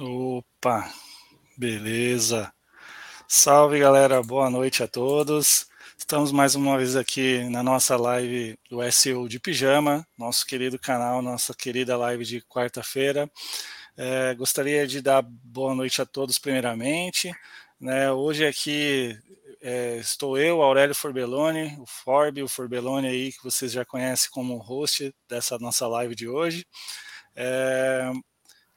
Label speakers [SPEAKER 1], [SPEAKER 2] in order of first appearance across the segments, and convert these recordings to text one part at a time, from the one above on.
[SPEAKER 1] Opa, beleza. Salve galera, boa noite a todos. Estamos mais uma vez aqui na nossa live do SEO de Pijama, nosso querido canal, nossa querida live de quarta-feira. É, gostaria de dar boa noite a todos, primeiramente. Né, hoje aqui é, estou eu, Aurélio Forbeloni, o Forbe, o Forbeloni aí, que vocês já conhecem como host dessa nossa live de hoje. É,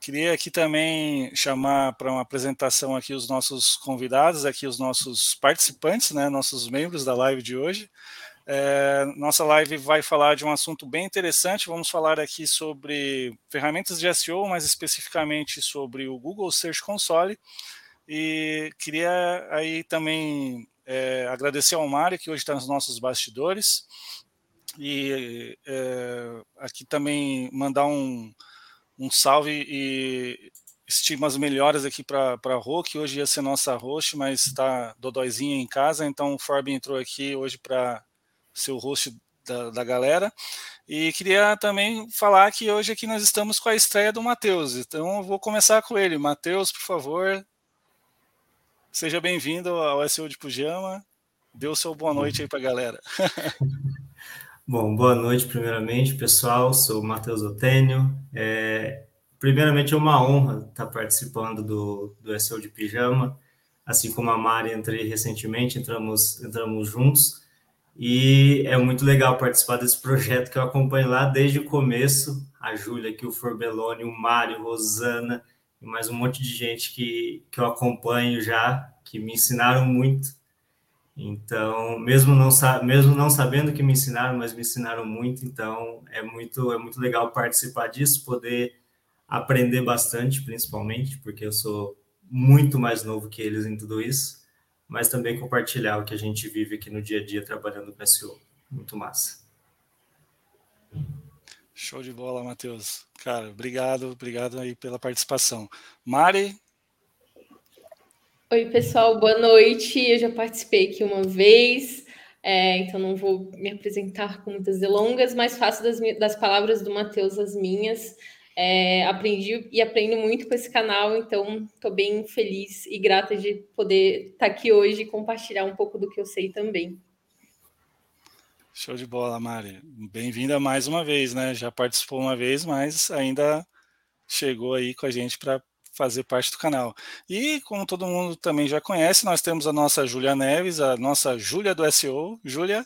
[SPEAKER 1] Queria aqui também chamar para uma apresentação aqui os nossos convidados, aqui os nossos participantes, né, nossos membros da live de hoje. É, nossa live vai falar de um assunto bem interessante. Vamos falar aqui sobre ferramentas de SEO, mais especificamente sobre o Google Search Console. E queria aí também é, agradecer ao Mário, que hoje está nos nossos bastidores. E é, aqui também mandar um, um salve e estimas melhoras aqui para a Rô, que hoje ia ser nossa host, mas está dodóizinha em casa, então o Forb entrou aqui hoje para ser o host da, da, galera. E queria também falar que hoje aqui nós estamos com a estreia do Matheus, então eu vou começar com ele. Matheus, por favor, seja bem-vindo ao SEO de Pujama. Dê o seu boa noite aí para a galera.
[SPEAKER 2] Bom, boa noite, primeiramente, pessoal. Sou o Matheus Otênio. É, primeiramente, é uma honra estar participando do, do SEO de Pijama. Assim como a Mari, entrei recentemente, entramos, entramos juntos. E é muito legal participar desse projeto que eu acompanho lá desde o começo. A Júlia aqui, o Forbelone, o Mário, Rosana e mais um monte de gente que, que eu acompanho já, que me ensinaram muito então, mesmo não, mesmo não sabendo que me ensinaram, mas me ensinaram muito, então é muito, é muito legal participar disso, poder aprender bastante, principalmente, porque eu sou muito mais novo que eles em tudo isso, mas também compartilhar o que a gente vive aqui no dia a dia trabalhando com SEO. Muito massa.
[SPEAKER 1] Show de bola, Matheus. Cara, obrigado, obrigado aí pela participação. Mari,
[SPEAKER 3] Oi, pessoal, boa noite. Eu já participei aqui uma vez, é, então não vou me apresentar com muitas delongas, mas faço das, das palavras do Matheus as minhas. É, aprendi e aprendo muito com esse canal, então estou bem feliz e grata de poder estar tá aqui hoje e compartilhar um pouco do que eu sei também.
[SPEAKER 1] Show de bola, Mari. Bem-vinda mais uma vez, né? Já participou uma vez, mas ainda chegou aí com a gente para fazer parte do canal. E, como todo mundo também já conhece, nós temos a nossa Júlia Neves, a nossa Júlia do SEO. Júlia?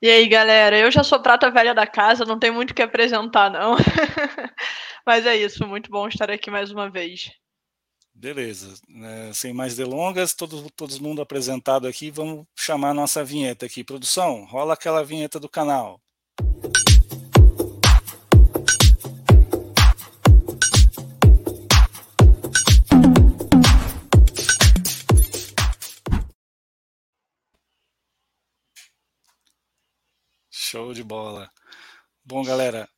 [SPEAKER 4] E aí, galera, eu já sou prata velha da casa, não tem muito o que apresentar, não. Mas é isso, muito bom estar aqui mais uma vez.
[SPEAKER 1] Beleza, é, sem mais delongas, todo, todo mundo apresentado aqui, vamos chamar a nossa vinheta aqui. Produção, rola aquela vinheta do canal. Show de bola. Bom, galera,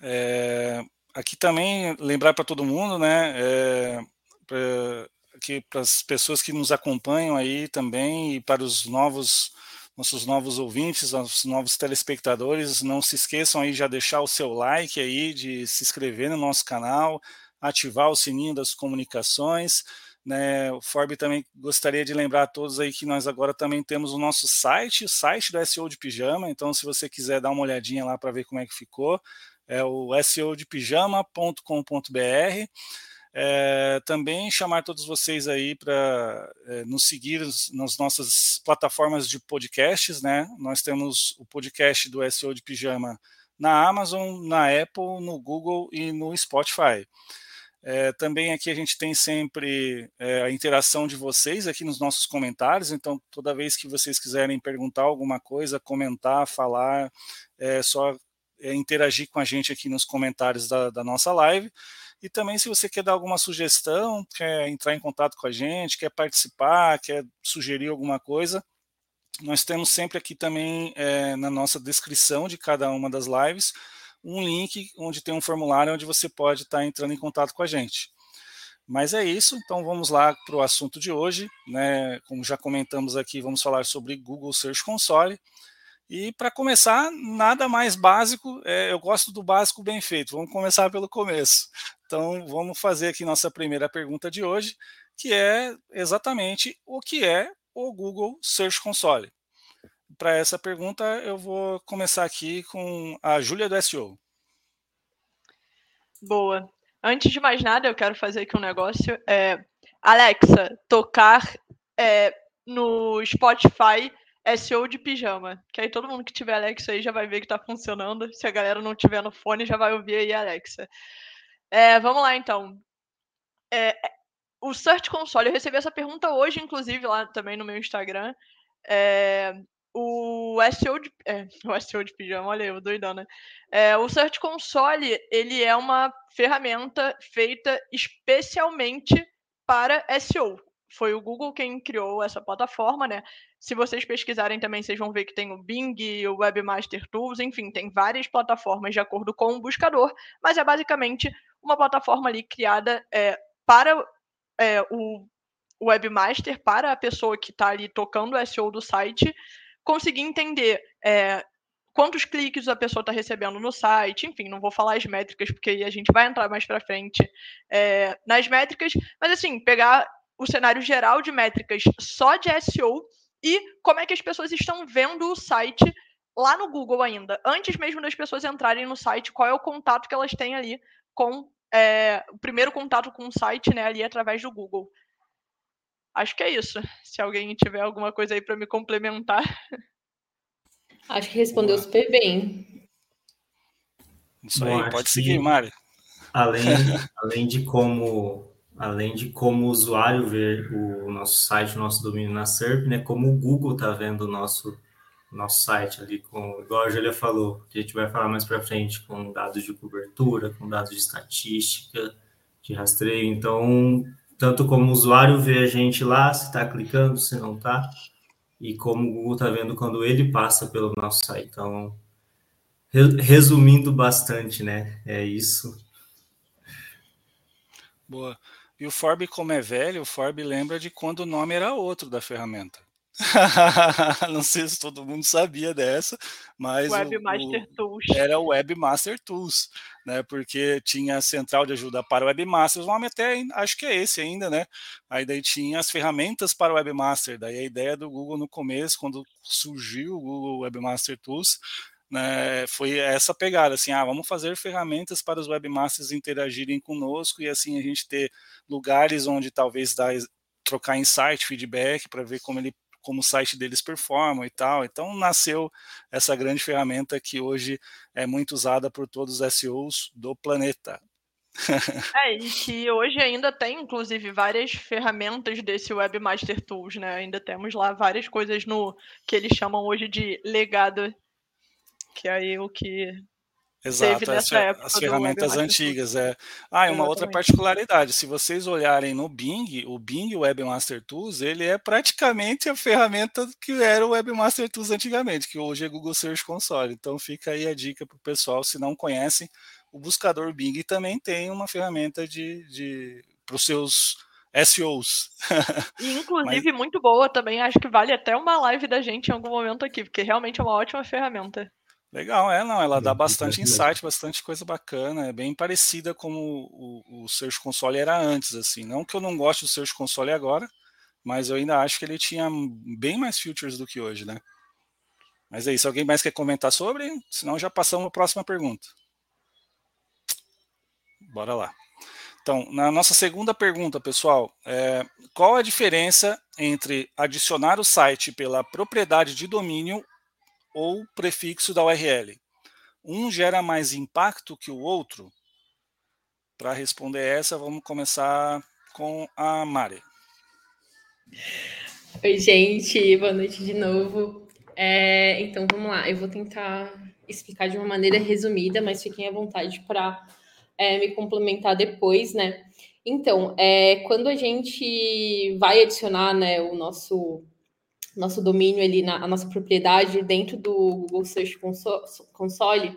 [SPEAKER 1] é, aqui também lembrar para todo mundo, né, é, para as pessoas que nos acompanham aí também e para os novos nossos novos ouvintes, nossos novos telespectadores, não se esqueçam aí já deixar o seu like aí, de se inscrever no nosso canal, ativar o sininho das comunicações. Né, o Forb também gostaria de lembrar a todos aí que nós agora também temos o nosso site, o site do SEO de Pijama. Então, se você quiser dar uma olhadinha lá para ver como é que ficou, é o seodepijama.com.br. É, também chamar todos vocês aí para é, nos seguir nas nossas plataformas de podcasts, né? Nós temos o podcast do SEO de Pijama na Amazon, na Apple, no Google e no Spotify. É, também aqui a gente tem sempre é, a interação de vocês aqui nos nossos comentários, então toda vez que vocês quiserem perguntar alguma coisa, comentar, falar, é só é, interagir com a gente aqui nos comentários da, da nossa live. E também, se você quer dar alguma sugestão, quer entrar em contato com a gente, quer participar, quer sugerir alguma coisa, nós temos sempre aqui também é, na nossa descrição de cada uma das lives um link onde tem um formulário onde você pode estar entrando em contato com a gente. Mas é isso, então vamos lá para o assunto de hoje. Né? Como já comentamos aqui, vamos falar sobre Google Search Console. E para começar, nada mais básico, é, eu gosto do básico bem feito. Vamos começar pelo começo. Então, vamos fazer aqui nossa primeira pergunta de hoje, que é exatamente o que é o Google Search Console. Para essa pergunta, eu vou começar aqui com a Júlia do SEO.
[SPEAKER 4] Boa. Antes de mais nada, eu quero fazer aqui um negócio. É, Alexa, tocar é, no Spotify SEO de pijama. Que aí todo mundo que tiver Alexa aí já vai ver que está funcionando. Se a galera não tiver no fone, já vai ouvir aí Alexa. É, vamos lá, então. É, o Search Console, eu recebi essa pergunta hoje, inclusive, lá também no meu Instagram. É, o de, é, de pijama, olha eu, doidão, né? É, o Search Console, ele é uma ferramenta feita especialmente para SEO. Foi o Google quem criou essa plataforma, né? Se vocês pesquisarem também, vocês vão ver que tem o Bing, o Webmaster Tools, enfim, tem várias plataformas de acordo com o buscador, mas é basicamente uma plataforma ali criada é, para é, o webmaster, para a pessoa que está ali tocando o SEO do site, conseguir entender é, quantos cliques a pessoa está recebendo no site, enfim, não vou falar as métricas, porque aí a gente vai entrar mais para frente é, nas métricas, mas assim, pegar o cenário geral de métricas só de SEO e como é que as pessoas estão vendo o site lá no Google ainda, antes mesmo das pessoas entrarem no site, qual é o contato que elas têm ali com é, o primeiro contato com o site, né, ali através do Google. Acho que é isso. Se alguém tiver alguma coisa aí para me complementar.
[SPEAKER 3] Acho que respondeu Boa. super bem.
[SPEAKER 1] Isso Bom, aí, pode seguir, Mário.
[SPEAKER 2] Além, além de como além de como o usuário ver o nosso site, o nosso domínio na SERP, né, como o Google está vendo o nosso nosso site ali, com, igual a Julia falou, que a gente vai falar mais para frente, com dados de cobertura, com dados de estatística, de rastreio. Então, tanto como o usuário vê a gente lá, se está clicando, se não está, e como o Google está vendo quando ele passa pelo nosso site. Então, resumindo bastante, né? É isso.
[SPEAKER 1] Boa. E o Forb, como é velho, o Forb lembra de quando o nome era outro da ferramenta. não sei se todo mundo sabia dessa, mas
[SPEAKER 4] Webmaster o, Tools.
[SPEAKER 1] era o Webmaster Tools, né? Porque tinha a central de ajuda para o Webmaster, o nome até acho que é esse ainda, né? Aí daí tinha as ferramentas para o Webmaster, daí a ideia do Google no começo, quando surgiu o Google Webmaster Tools, né, foi essa pegada, assim, ah, vamos fazer ferramentas para os webmasters interagirem conosco e assim a gente ter lugares onde talvez dar, trocar insight, feedback para ver como ele como o site deles performa e tal. Então nasceu essa grande ferramenta que hoje é muito usada por todos os SEOs do planeta.
[SPEAKER 4] É, e que hoje ainda tem, inclusive, várias ferramentas desse Webmaster Tools, né? Ainda temos lá várias coisas no que eles chamam hoje de legado, que é aí o que
[SPEAKER 1] Exato, as, as ferramentas antigas. É. Ah, e uma outra particularidade, se vocês olharem no Bing, o Bing Webmaster Tools, ele é praticamente a ferramenta que era o Webmaster Tools antigamente, que hoje é Google Search Console. Então fica aí a dica para o pessoal, se não conhecem, o buscador Bing também tem uma ferramenta de, de para os seus SEOs.
[SPEAKER 4] E, inclusive, Mas... muito boa também. Acho que vale até uma live da gente em algum momento aqui, porque realmente é uma ótima ferramenta.
[SPEAKER 1] Legal, é, não, ela dá bastante insight, bastante coisa bacana, é bem parecida como o, o Search Console era antes, assim, não que eu não goste do Search Console agora, mas eu ainda acho que ele tinha bem mais features do que hoje, né? Mas é isso, alguém mais quer comentar sobre? Senão já passamos para a próxima pergunta. Bora lá. Então, na nossa segunda pergunta, pessoal, é, qual a diferença entre adicionar o site pela propriedade de domínio ou prefixo da URL. Um gera mais impacto que o outro? Para responder essa, vamos começar com a Mari.
[SPEAKER 3] Oi, gente, boa noite de novo. É, então, vamos lá, eu vou tentar explicar de uma maneira resumida, mas fiquem à vontade para é, me complementar depois, né? Então, é, quando a gente vai adicionar né, o nosso nosso domínio ali, na, a nossa propriedade dentro do Google Search Console,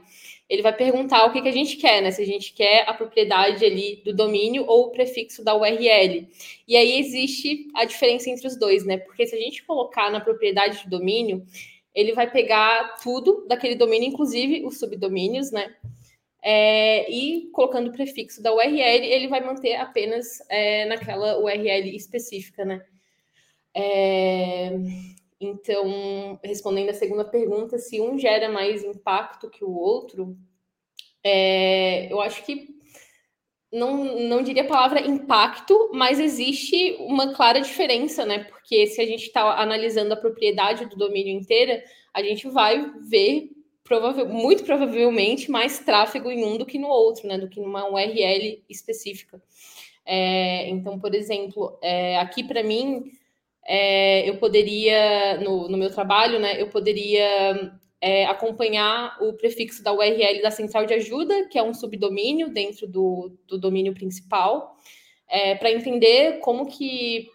[SPEAKER 3] ele vai perguntar o que, que a gente quer, né? Se a gente quer a propriedade ali do domínio ou o prefixo da URL. E aí existe a diferença entre os dois, né? Porque se a gente colocar na propriedade do domínio, ele vai pegar tudo daquele domínio, inclusive os subdomínios, né? é, e colocando o prefixo da URL, ele vai manter apenas é, naquela URL específica, né? É, então, respondendo a segunda pergunta, se um gera mais impacto que o outro, é, eu acho que não, não diria a palavra impacto, mas existe uma clara diferença, né? Porque se a gente está analisando a propriedade do domínio inteira, a gente vai ver provável, muito provavelmente mais tráfego em um do que no outro, né? Do que numa URL específica. É, então, por exemplo, é, aqui para mim, é, eu poderia, no, no meu trabalho, né? Eu poderia é, acompanhar o prefixo da URL da central de ajuda, que é um subdomínio dentro do, do domínio principal, é, para entender como que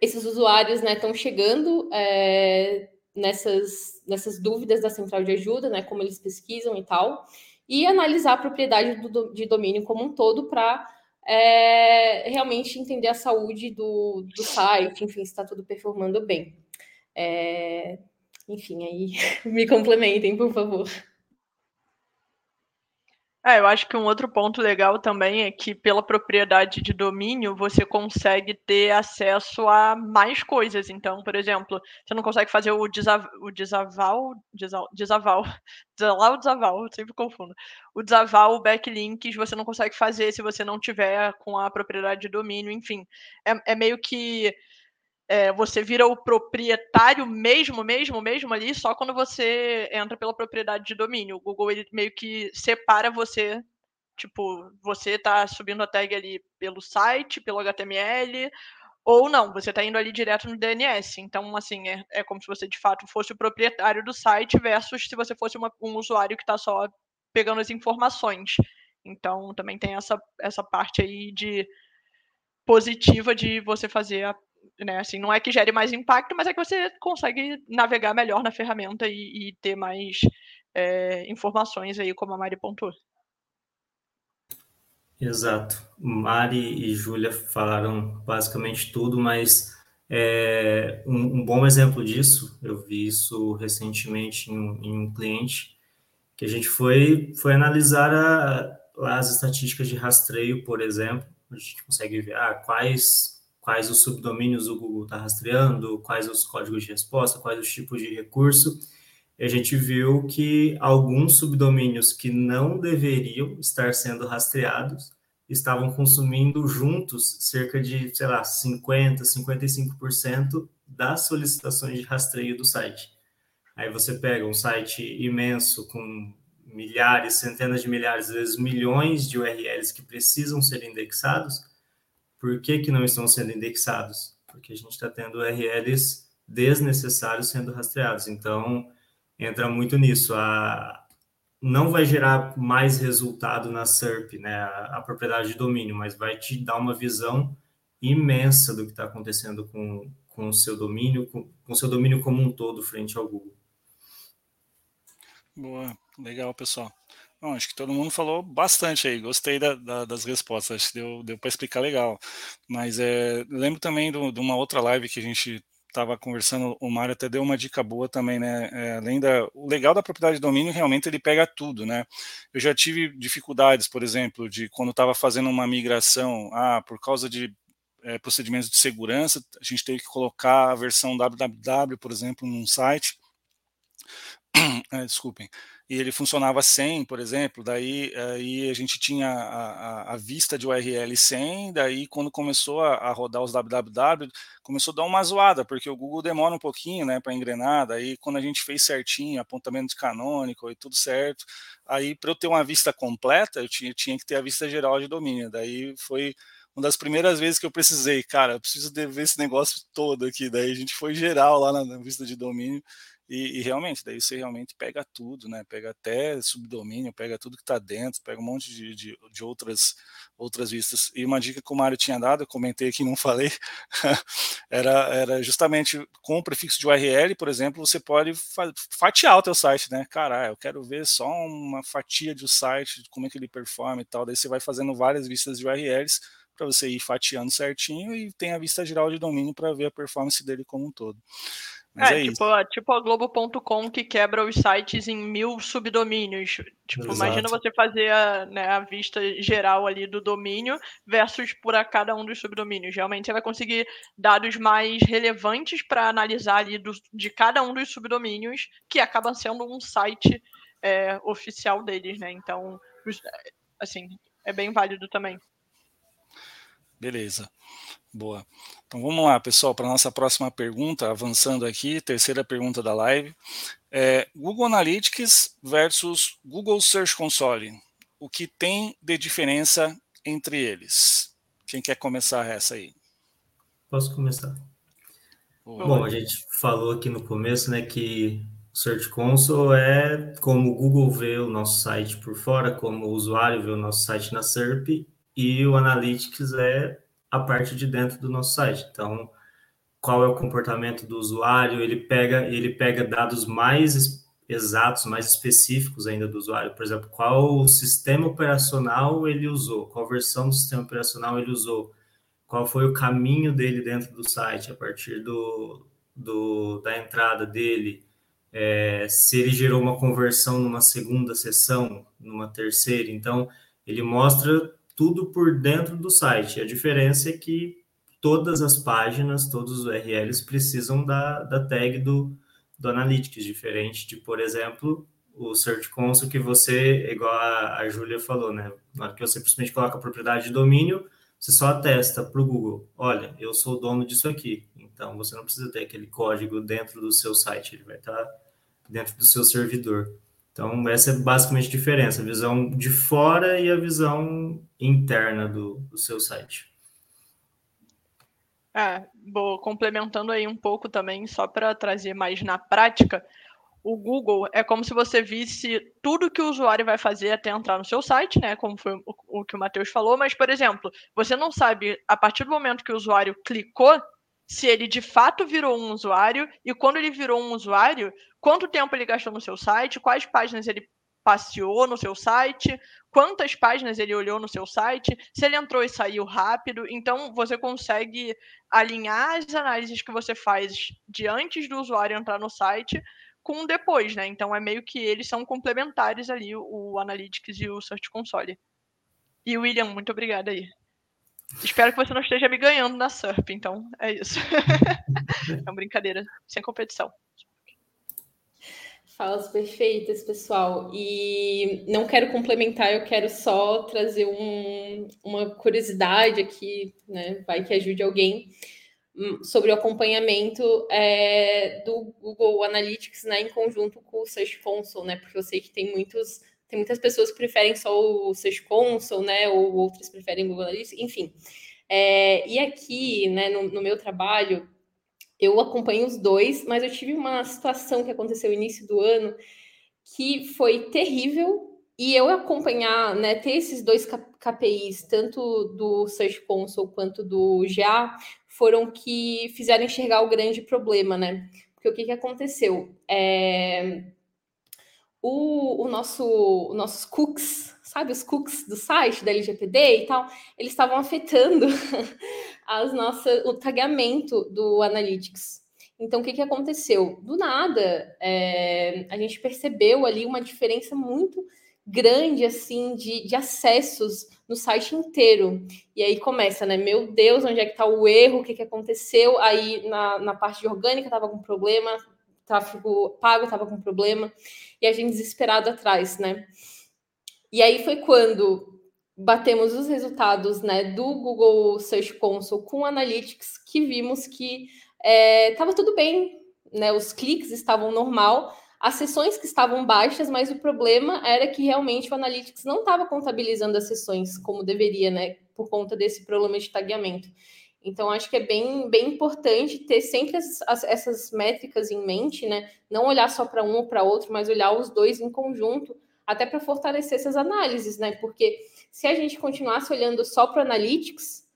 [SPEAKER 3] esses usuários estão né, chegando é, nessas, nessas dúvidas da central de ajuda, né, como eles pesquisam e tal, e analisar a propriedade do, de domínio como um todo para é, realmente entender a saúde do, do site, enfim, se está tudo performando bem. É, enfim, aí me complementem, por favor.
[SPEAKER 4] É, eu acho que um outro ponto legal também é que, pela propriedade de domínio, você consegue ter acesso a mais coisas. Então, por exemplo, você não consegue fazer o, desav o desaval, desaval, desaval, desaval, desaval, sempre confundo. O desaval, backlinks, você não consegue fazer se você não tiver com a propriedade de domínio, enfim. É, é meio que é, você vira o proprietário mesmo, mesmo, mesmo ali, só quando você entra pela propriedade de domínio. O Google ele meio que separa você, tipo, você está subindo a tag ali pelo site, pelo HTML, ou não, você está indo ali direto no DNS. Então, assim, é, é como se você de fato fosse o proprietário do site versus se você fosse uma, um usuário que está só pegando as informações. Então, também tem essa, essa parte aí de positiva de você fazer a né? Assim, não é que gere mais impacto, mas é que você consegue navegar melhor na ferramenta e, e ter mais é, informações aí, como a Mari pontuou.
[SPEAKER 2] Exato. Mari e Júlia falaram basicamente tudo, mas é, um, um, bom exemplo disso, eu vi isso recentemente em, em um cliente, que a gente foi, foi analisar a, as estatísticas de rastreio, por exemplo, a gente consegue ver ah, quais quais os subdomínios o Google está rastreando, quais os códigos de resposta, quais os tipos de recurso. E a gente viu que alguns subdomínios que não deveriam estar sendo rastreados estavam consumindo juntos cerca de, sei lá, 50, 55% das solicitações de rastreio do site. Aí você pega um site imenso com milhares, centenas de milhares, às vezes milhões de URLs que precisam ser indexados, por que, que não estão sendo indexados? Porque a gente está tendo URLs desnecessários sendo rastreados. Então, entra muito nisso. A, não vai gerar mais resultado na SERP, né, a, a propriedade de domínio, mas vai te dar uma visão imensa do que está acontecendo com, com o seu domínio, com o seu domínio como um todo frente ao Google.
[SPEAKER 1] Boa, legal, pessoal. Bom, acho que todo mundo falou bastante aí, gostei da, da, das respostas, acho que deu, deu para explicar legal. Mas é, lembro também do, de uma outra live que a gente estava conversando, o Mário até deu uma dica boa também, né? É, além da. O legal da propriedade de domínio, realmente ele pega tudo, né? Eu já tive dificuldades, por exemplo, de quando estava fazendo uma migração, ah, por causa de é, procedimentos de segurança, a gente teve que colocar a versão www, por exemplo, num site. É, desculpem e ele funcionava sem, por exemplo, daí aí a gente tinha a, a, a, vista de URL sem, daí quando começou a, a, rodar os www, começou a dar uma zoada, porque o Google demora um pouquinho, né, para engrenar, daí quando a gente fez certinho, apontamento de canônico e tudo certo, aí para eu ter uma vista completa, eu tinha, tinha que ter a vista geral de domínio, daí foi uma das primeiras vezes que eu precisei, cara, eu preciso ver esse negócio todo aqui, daí a gente foi geral lá na vista de domínio, e, e, realmente, daí você realmente pega tudo, né? Pega até subdomínio, pega tudo que está dentro, pega um monte de, de, de, outras, outras vistas. E uma dica que o Mário tinha dado, eu comentei aqui não falei, era, era justamente com o prefixo de URL, por exemplo, você pode fatiar o teu site, né? Cara, eu quero ver só uma fatia do site, como é que ele performa e tal. Daí você vai fazendo várias vistas de URLs para você ir fatiando certinho e tem a vista geral de domínio para ver a performance dele como um todo.
[SPEAKER 4] Mas é, é tipo, isso. tipo a Globo.com que quebra os sites em mil subdomínios. Tipo, Exato. imagina você fazer a, né, a, vista geral ali do domínio versus por a cada um dos subdomínios. Realmente você vai conseguir dados mais relevantes para analisar ali do, de cada um dos subdomínios, que acaba sendo um site é, oficial deles, né? Então, assim, é bem válido também.
[SPEAKER 1] Beleza. Boa. Então vamos lá, pessoal, para a nossa próxima pergunta, avançando aqui, terceira pergunta da live. É, Google Analytics versus Google Search Console. O que tem de diferença entre eles? Quem quer começar essa aí?
[SPEAKER 2] Posso começar. Boa. Bom, a gente falou aqui no começo, né, que o Search Console é como o Google vê o nosso site por fora, como o usuário vê o nosso site na SERP, e o Analytics é a parte de dentro do nosso site. Então, qual é o comportamento do usuário? Ele pega, ele pega dados mais exatos, mais específicos ainda do usuário. Por exemplo, qual sistema operacional ele usou, qual versão do sistema operacional ele usou, qual foi o caminho dele dentro do site a partir do, do da entrada dele, é, se ele gerou uma conversão numa segunda sessão, numa terceira. Então, ele mostra tudo por dentro do site. A diferença é que todas as páginas, todos os URLs precisam da, da tag do, do Analytics, diferente de, por exemplo, o Search Console que você, igual a, a Júlia falou, né? Na hora que você simplesmente coloca a propriedade de domínio, você só atesta para o Google, olha, eu sou o dono disso aqui. Então, você não precisa ter aquele código dentro do seu site, ele vai estar dentro do seu servidor. Então, essa é basicamente a diferença, a visão de fora e a visão interna do, do seu site.
[SPEAKER 4] É, vou complementando aí um pouco também, só para trazer mais na prática, o Google é como se você visse tudo que o usuário vai fazer até entrar no seu site, né? Como foi o, que o Matheus falou, mas, por exemplo, você não sabe, a partir do momento que o usuário clicou, se ele de fato virou um usuário e quando ele virou um usuário, quanto tempo ele gastou no seu site, quais páginas ele passeou no seu site, quantas páginas ele olhou no seu site, se ele entrou e saiu rápido. Então, você consegue alinhar as análises que você faz de antes do usuário entrar no site com depois, né? Então, é meio que eles são complementares ali, o Analytics e o Search Console. E William, muito obrigada aí. Espero que você não esteja me ganhando na SURP, então é isso. é uma brincadeira, sem competição.
[SPEAKER 3] Falas perfeitas, pessoal. E não quero complementar, eu quero só trazer um, uma curiosidade aqui, né? Vai que ajude alguém hum, sobre o acompanhamento é, do Google Analytics né, em conjunto com o Search Console, né? Porque eu sei que tem muitos tem muitas pessoas que preferem só o Search Console, né? Ou outras preferem Google Analytics, enfim. É, e aqui, né, no, no, meu trabalho, eu acompanho os dois, mas eu tive uma situação que aconteceu no início do ano que foi terrível. E eu acompanhar, né, ter esses dois KPIs, tanto do Search Console quanto do GA, foram que fizeram enxergar o grande problema, né? Porque o que, que aconteceu? É, o, o nosso, os nossos cookies, sabe, os cookies do site da LGPD e tal, eles estavam afetando as nossas, o tagamento do Analytics. Então, o que, que aconteceu? Do nada, é, a gente percebeu ali uma diferença muito grande, assim, de, de acessos no site inteiro. E aí começa, né? Meu Deus, onde é que está o erro? O que, que aconteceu? Aí, na, na parte de orgânica, estava com problema, tráfego pago estava com problema, e a gente desesperado atrás, né? E aí foi quando batemos os resultados né, do Google Search Console com Analytics, que vimos que estava é, tudo bem, né? Os cliques estavam normal, as sessões que estavam baixas, mas o problema era que realmente o Analytics não estava contabilizando as sessões como deveria, né? Por conta desse problema de tagueamento. Então, acho que é bem, bem importante ter sempre as, as, essas métricas em mente, né? Não olhar só para um ou para outro, mas olhar os dois em conjunto, até para fortalecer essas análises, né? Porque se a gente continuasse olhando só para Analytics,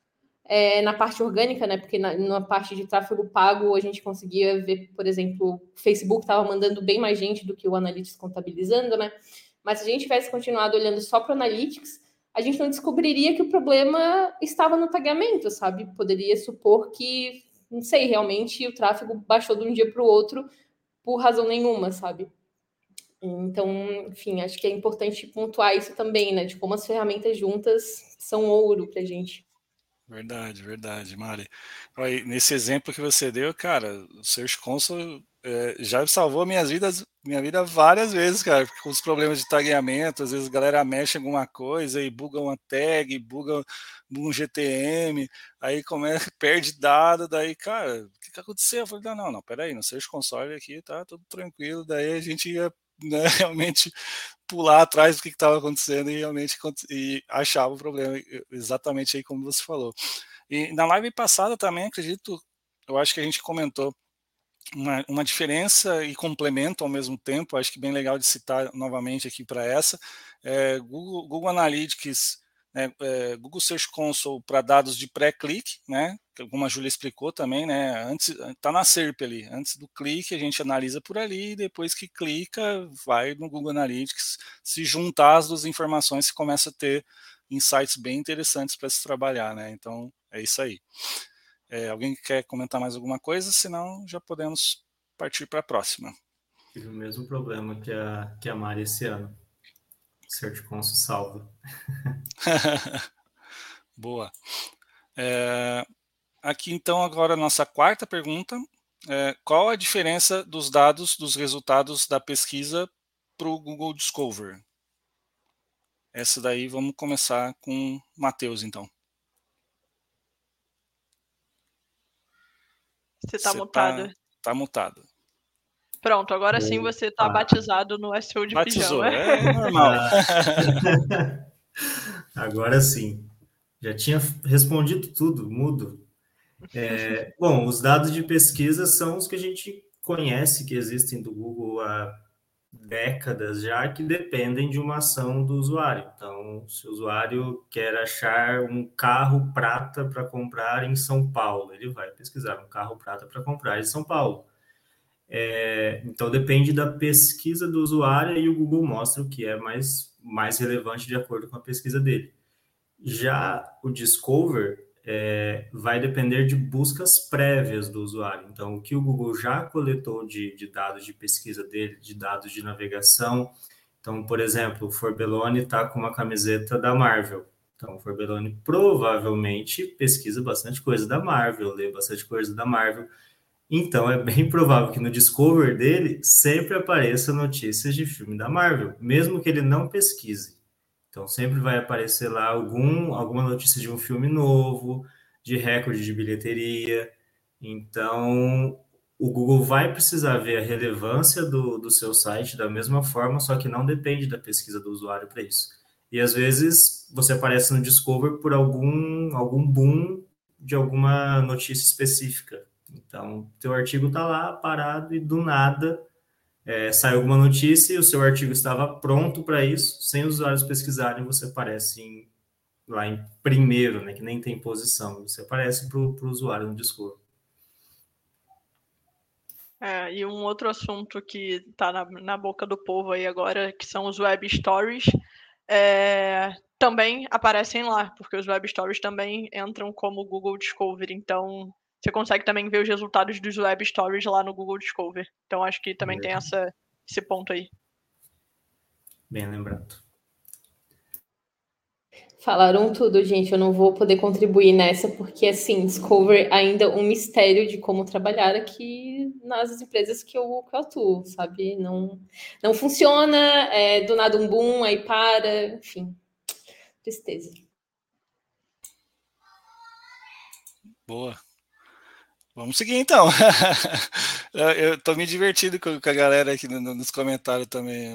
[SPEAKER 3] é, na parte orgânica, né? Porque na, na, parte de tráfego pago a gente conseguia ver, por exemplo, o Facebook estava mandando bem mais gente do que o Analytics contabilizando, né? Mas se a gente tivesse continuado olhando só para Analytics, a gente não descobriria que o problema estava no tagamento, sabe? Poderia supor que não sei, realmente o tráfego baixou de um dia para o outro por razão nenhuma, sabe? Então, enfim, acho que é importante pontuar isso também, né? De como as ferramentas juntas são ouro para gente.
[SPEAKER 1] Verdade, verdade, Mari. Aí, nesse exemplo que você deu, cara, o Search Console é, já salvou minhas vidas, minha vida várias vezes, cara, com os problemas de tagueamento, às vezes a galera mexe alguma coisa e buga uma tag, buga um GTM, aí começa, perde dado, daí, cara, o que, que aconteceu? Eu falei, não, não, não, peraí, no Search Console aqui tá tudo tranquilo, daí a gente ia né, realmente pular atrás do que estava acontecendo e realmente e achava o problema exatamente aí como você falou. E na live passada também acredito, eu acho que a gente comentou uma, uma diferença e complemento ao mesmo tempo, acho que bem legal de citar novamente aqui para essa, é, Google, Google Analytics né, é, Google Search Console para dados de pré-clique, né, como a Júlia explicou também, né, antes está na SERP ali, antes do clique a gente analisa por ali, e depois que clica vai no Google Analytics, se juntar as duas informações se começa a ter insights bem interessantes para se trabalhar, né, então é isso aí. É, alguém quer comentar mais alguma coisa? Senão já podemos partir para a próxima.
[SPEAKER 2] Tive o mesmo problema que a, que a Mari esse ano. Search Console salva.
[SPEAKER 1] Boa. É, aqui então agora a nossa quarta pergunta. É, qual a diferença dos dados dos resultados da pesquisa para o Google Discover? Essa daí vamos começar com Matheus então.
[SPEAKER 4] Você está mutado. Está
[SPEAKER 1] tá mutado.
[SPEAKER 4] Pronto, agora sim você está batizado no SEO de Batizou, pijama.
[SPEAKER 1] É normal.
[SPEAKER 2] agora sim. Já tinha respondido tudo, mudo. É, bom, os dados de pesquisa são os que a gente conhece que existem do Google há décadas já, que dependem de uma ação do usuário. Então, se o usuário quer achar um carro prata para comprar em São Paulo, ele vai pesquisar um carro prata para comprar em São Paulo. É, então depende da pesquisa do usuário e o Google mostra o que é mais, mais relevante de acordo com a pesquisa dele. Já o Discover é, vai depender de buscas prévias do usuário. Então, o que o Google já coletou de, de dados de pesquisa dele, de dados de navegação. Então, por exemplo, o Forbelone está com uma camiseta da Marvel. Então, o Forbelone provavelmente pesquisa bastante coisa da Marvel, lê bastante coisa da Marvel. Então é bem provável que no Discover dele sempre apareça notícias de filme da Marvel, mesmo que ele não pesquise. Então sempre vai aparecer lá algum, alguma notícia de um filme novo, de recorde de bilheteria. Então o Google vai precisar ver a relevância do, do seu site da mesma forma, só que não depende da pesquisa do usuário para isso. E às vezes você aparece no Discover por algum, algum boom de alguma notícia específica. Então, teu artigo está lá parado e do nada é, sai alguma notícia e o seu artigo estava pronto para isso, sem os usuários pesquisarem, você aparece em, lá em primeiro, né, que nem tem posição, você aparece para o usuário no Discord.
[SPEAKER 4] É, e um outro assunto que está na, na, boca do povo aí agora, que são os web stories, é, também aparecem lá, porque os web stories também entram como Google Discovery. Então, você consegue também ver os resultados dos web stories lá no Google Discover. Então acho que também tem essa, esse ponto aí.
[SPEAKER 2] Bem lembrado.
[SPEAKER 3] Falaram tudo, gente. Eu não vou poder contribuir nessa, porque, assim, Discover ainda um mistério de como trabalhar aqui nas empresas que eu, que eu atuo, sabe? Não, não funciona, é, do nada um boom, aí para, enfim. Tristeza.
[SPEAKER 1] Boa. Vamos seguir então. eu estou me divertindo com, a galera aqui nos comentários também.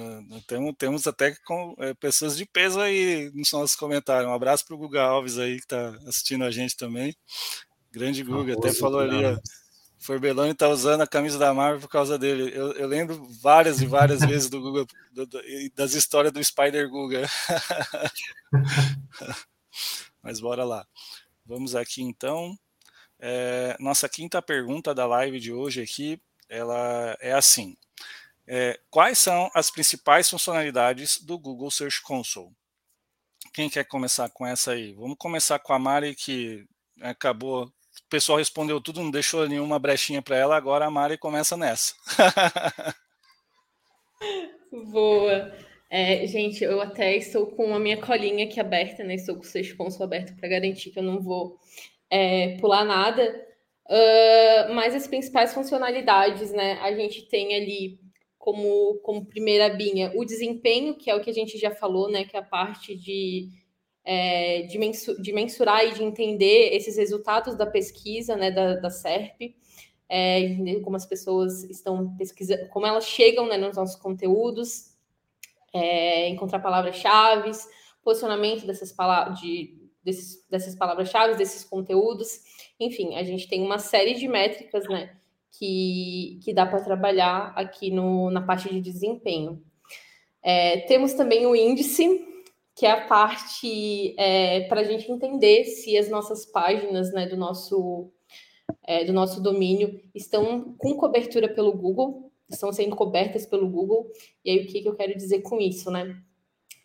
[SPEAKER 1] Temos, temos até com é, pessoas de peso aí nos nossos comentários. Um abraço para o Guga Alves aí que está assistindo a gente também. Grande Guga, até falou ali, ó. Forbelone está usando a camisa da Marvel por causa dele. Eu, eu lembro várias e várias vezes do Guga, do, do, das histórias do Spider Guga. Mas bora lá. Vamos aqui então. É, nossa quinta pergunta da live de hoje aqui, ela é assim: é, quais são as principais funcionalidades do Google Search Console? Quem quer começar com essa aí? Vamos começar com a Mari que acabou pessoal respondeu tudo, não deixou nenhuma brechinha para ela. Agora a Mari começa nessa.
[SPEAKER 3] Boa. É, gente, eu até estou com a minha colinha aqui aberta, né? Estou com o sexponso aberto para garantir que eu não vou é, pular nada. Uh, mas as principais funcionalidades, né? A gente tem ali como, como primeira binha o desempenho, que é o que a gente já falou, né? Que é a parte de, é, de, mensu de mensurar e de entender esses resultados da pesquisa, né? Da, da SERP. É, como as pessoas estão pesquisando, como elas chegam né, nos nossos conteúdos, é, encontrar palavras-chave, posicionamento dessas, palavras, de, desses, dessas palavras-chave, desses conteúdos. Enfim, a gente tem uma série de métricas né, que, que dá para trabalhar aqui no, na parte de desempenho. É, temos também o índice, que é a parte é, para a gente entender se as nossas páginas né, do, nosso, é, do nosso domínio estão com cobertura pelo Google, estão sendo cobertas pelo Google. E aí, o que, que eu quero dizer com isso, né?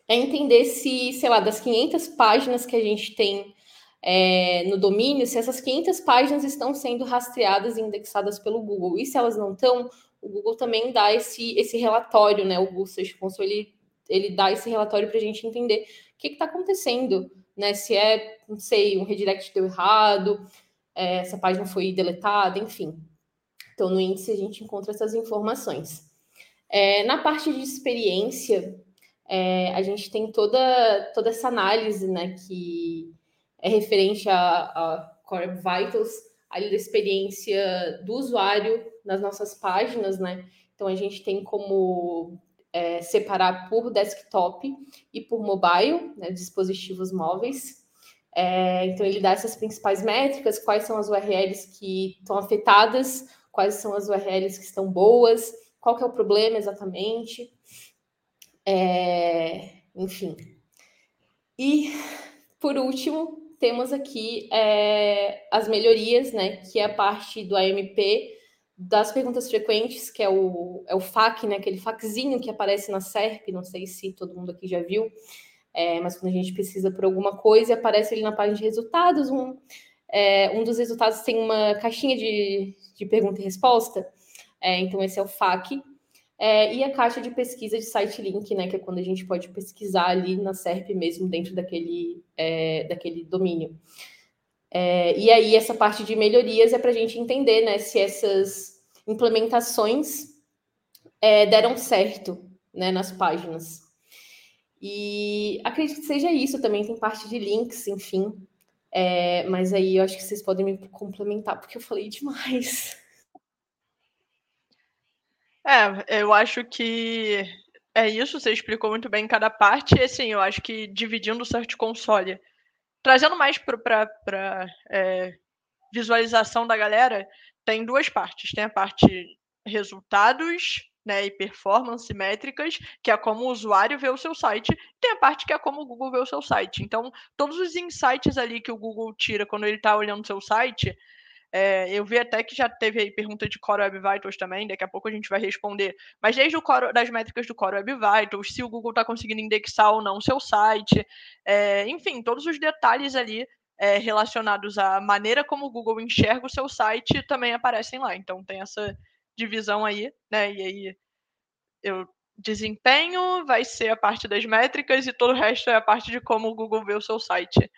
[SPEAKER 3] É entender se, sei lá, das 500 páginas que a gente tem é, no domínio, se essas 500 páginas estão sendo rastreadas e indexadas pelo Google. E se elas não estão, o Google também dá esse, esse relatório, né? O Google Search Console, ele, ele dá esse relatório para a gente entender o que está acontecendo, né? Se é, não sei, um redirect deu errado, é, essa página foi deletada, enfim. Então, no índice, a gente encontra essas informações. É, na parte de experiência, é, a gente tem toda, toda essa análise né, que é referente a, a Core Vitals, ali da experiência do usuário nas nossas páginas, né? Então, a gente tem como é, separar por desktop e por mobile, né, dispositivos móveis. É, então, ele dá essas principais métricas, quais são as URLs que estão afetadas quais são as URLs que estão boas, qual que é o problema exatamente. É, enfim. E, por último, temos aqui é, as melhorias, né, que é a parte do AMP, das perguntas frequentes, que é o, é o FAQ, né, aquele FAQzinho que aparece na SERP, não sei se todo mundo aqui já viu, é, mas quando a gente precisa por alguma coisa, aparece ali na página de resultados, um, é, um dos resultados tem uma caixinha de, de pergunta e resposta. É, então, esse é o FAQ. É, e a caixa de pesquisa de site link, né, que é quando a gente pode pesquisar ali na SERP mesmo, dentro daquele, é, daquele domínio. É, e aí, essa parte de melhorias é para a gente entender né, se essas implementações é, deram certo né, nas páginas. E acredito que seja isso também, tem parte de links, enfim. É, mas aí eu acho que vocês podem me complementar, porque eu falei demais.
[SPEAKER 4] É, eu acho que é isso, você explicou muito bem cada parte, e assim, eu acho que dividindo o Search Console, trazendo mais para é, visualização da galera, tem duas partes. Tem a parte resultados né, e performance métricas, que é como o usuário vê o seu site, tem a parte que é como o Google vê o seu site. Então, todos os insights ali que o Google tira quando ele está olhando o seu site, é, eu vi até que já teve aí pergunta de Core Web Vitals também, daqui a pouco a gente vai responder. Mas desde o core, das métricas do Core Web Vitals, se o Google está conseguindo indexar ou não o seu site, é, enfim, todos os detalhes ali é, relacionados à maneira como o Google enxerga o seu site também aparecem lá. Então tem essa divisão aí, né? E aí eu desempenho vai ser a parte das métricas e todo o resto é a parte de como o Google vê o seu site.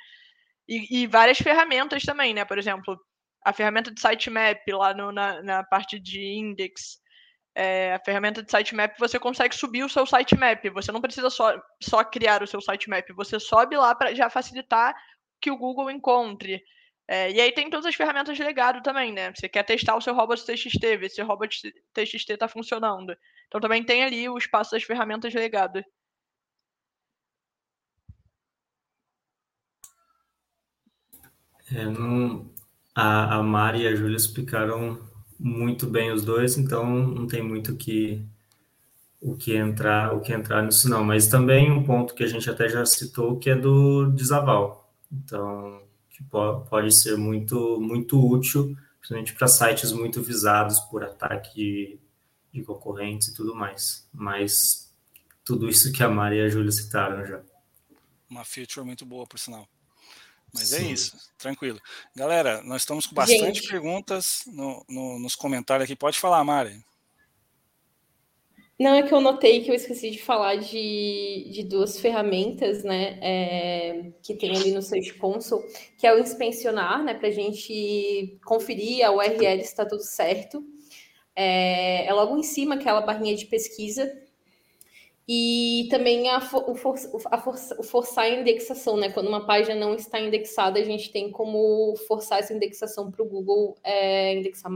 [SPEAKER 4] E, e várias ferramentas também, né? Por exemplo, a ferramenta de sitemap lá no, na, na parte de index. É, a ferramenta de sitemap você consegue subir o seu sitemap. Você não precisa só, só criar o seu sitemap. Você sobe lá para já facilitar que o Google encontre. É, e aí tem todas as ferramentas de legado também, né? Você quer testar o seu robot TXT, ver se o robot TXT está funcionando. Então também tem ali o espaço das ferramentas de legado.
[SPEAKER 2] É, não, a, a Mari e a Júlia explicaram muito bem os dois, então não tem muito que, o que entrar o que entrar nisso não. Mas também um ponto que a gente até já citou que é do desaval. Então que pode ser muito, muito útil, principalmente para sites muito visados por ataque de, de concorrentes e tudo mais. Mas tudo isso que a Maria e a Júlia citaram já.
[SPEAKER 1] Uma feature muito boa, por sinal. Mas é Sim. é isso, tranquilo. Galera, nós estamos com bastante Gente. perguntas no, no, nos comentários aqui. Pode falar, Mari.
[SPEAKER 3] Não, é que eu notei que eu esqueci de falar de, de duas ferramentas, né, é, que tem ali no Search Console, que é o inspecionar, né, para a gente conferir a URL se está tudo certo. É, é, logo em cima aquela barrinha de pesquisa. E também a, o, for, a for, o forçar a indexação, né? Quando uma página não está indexada, a gente tem como forçar essa indexação para o Google é, indexar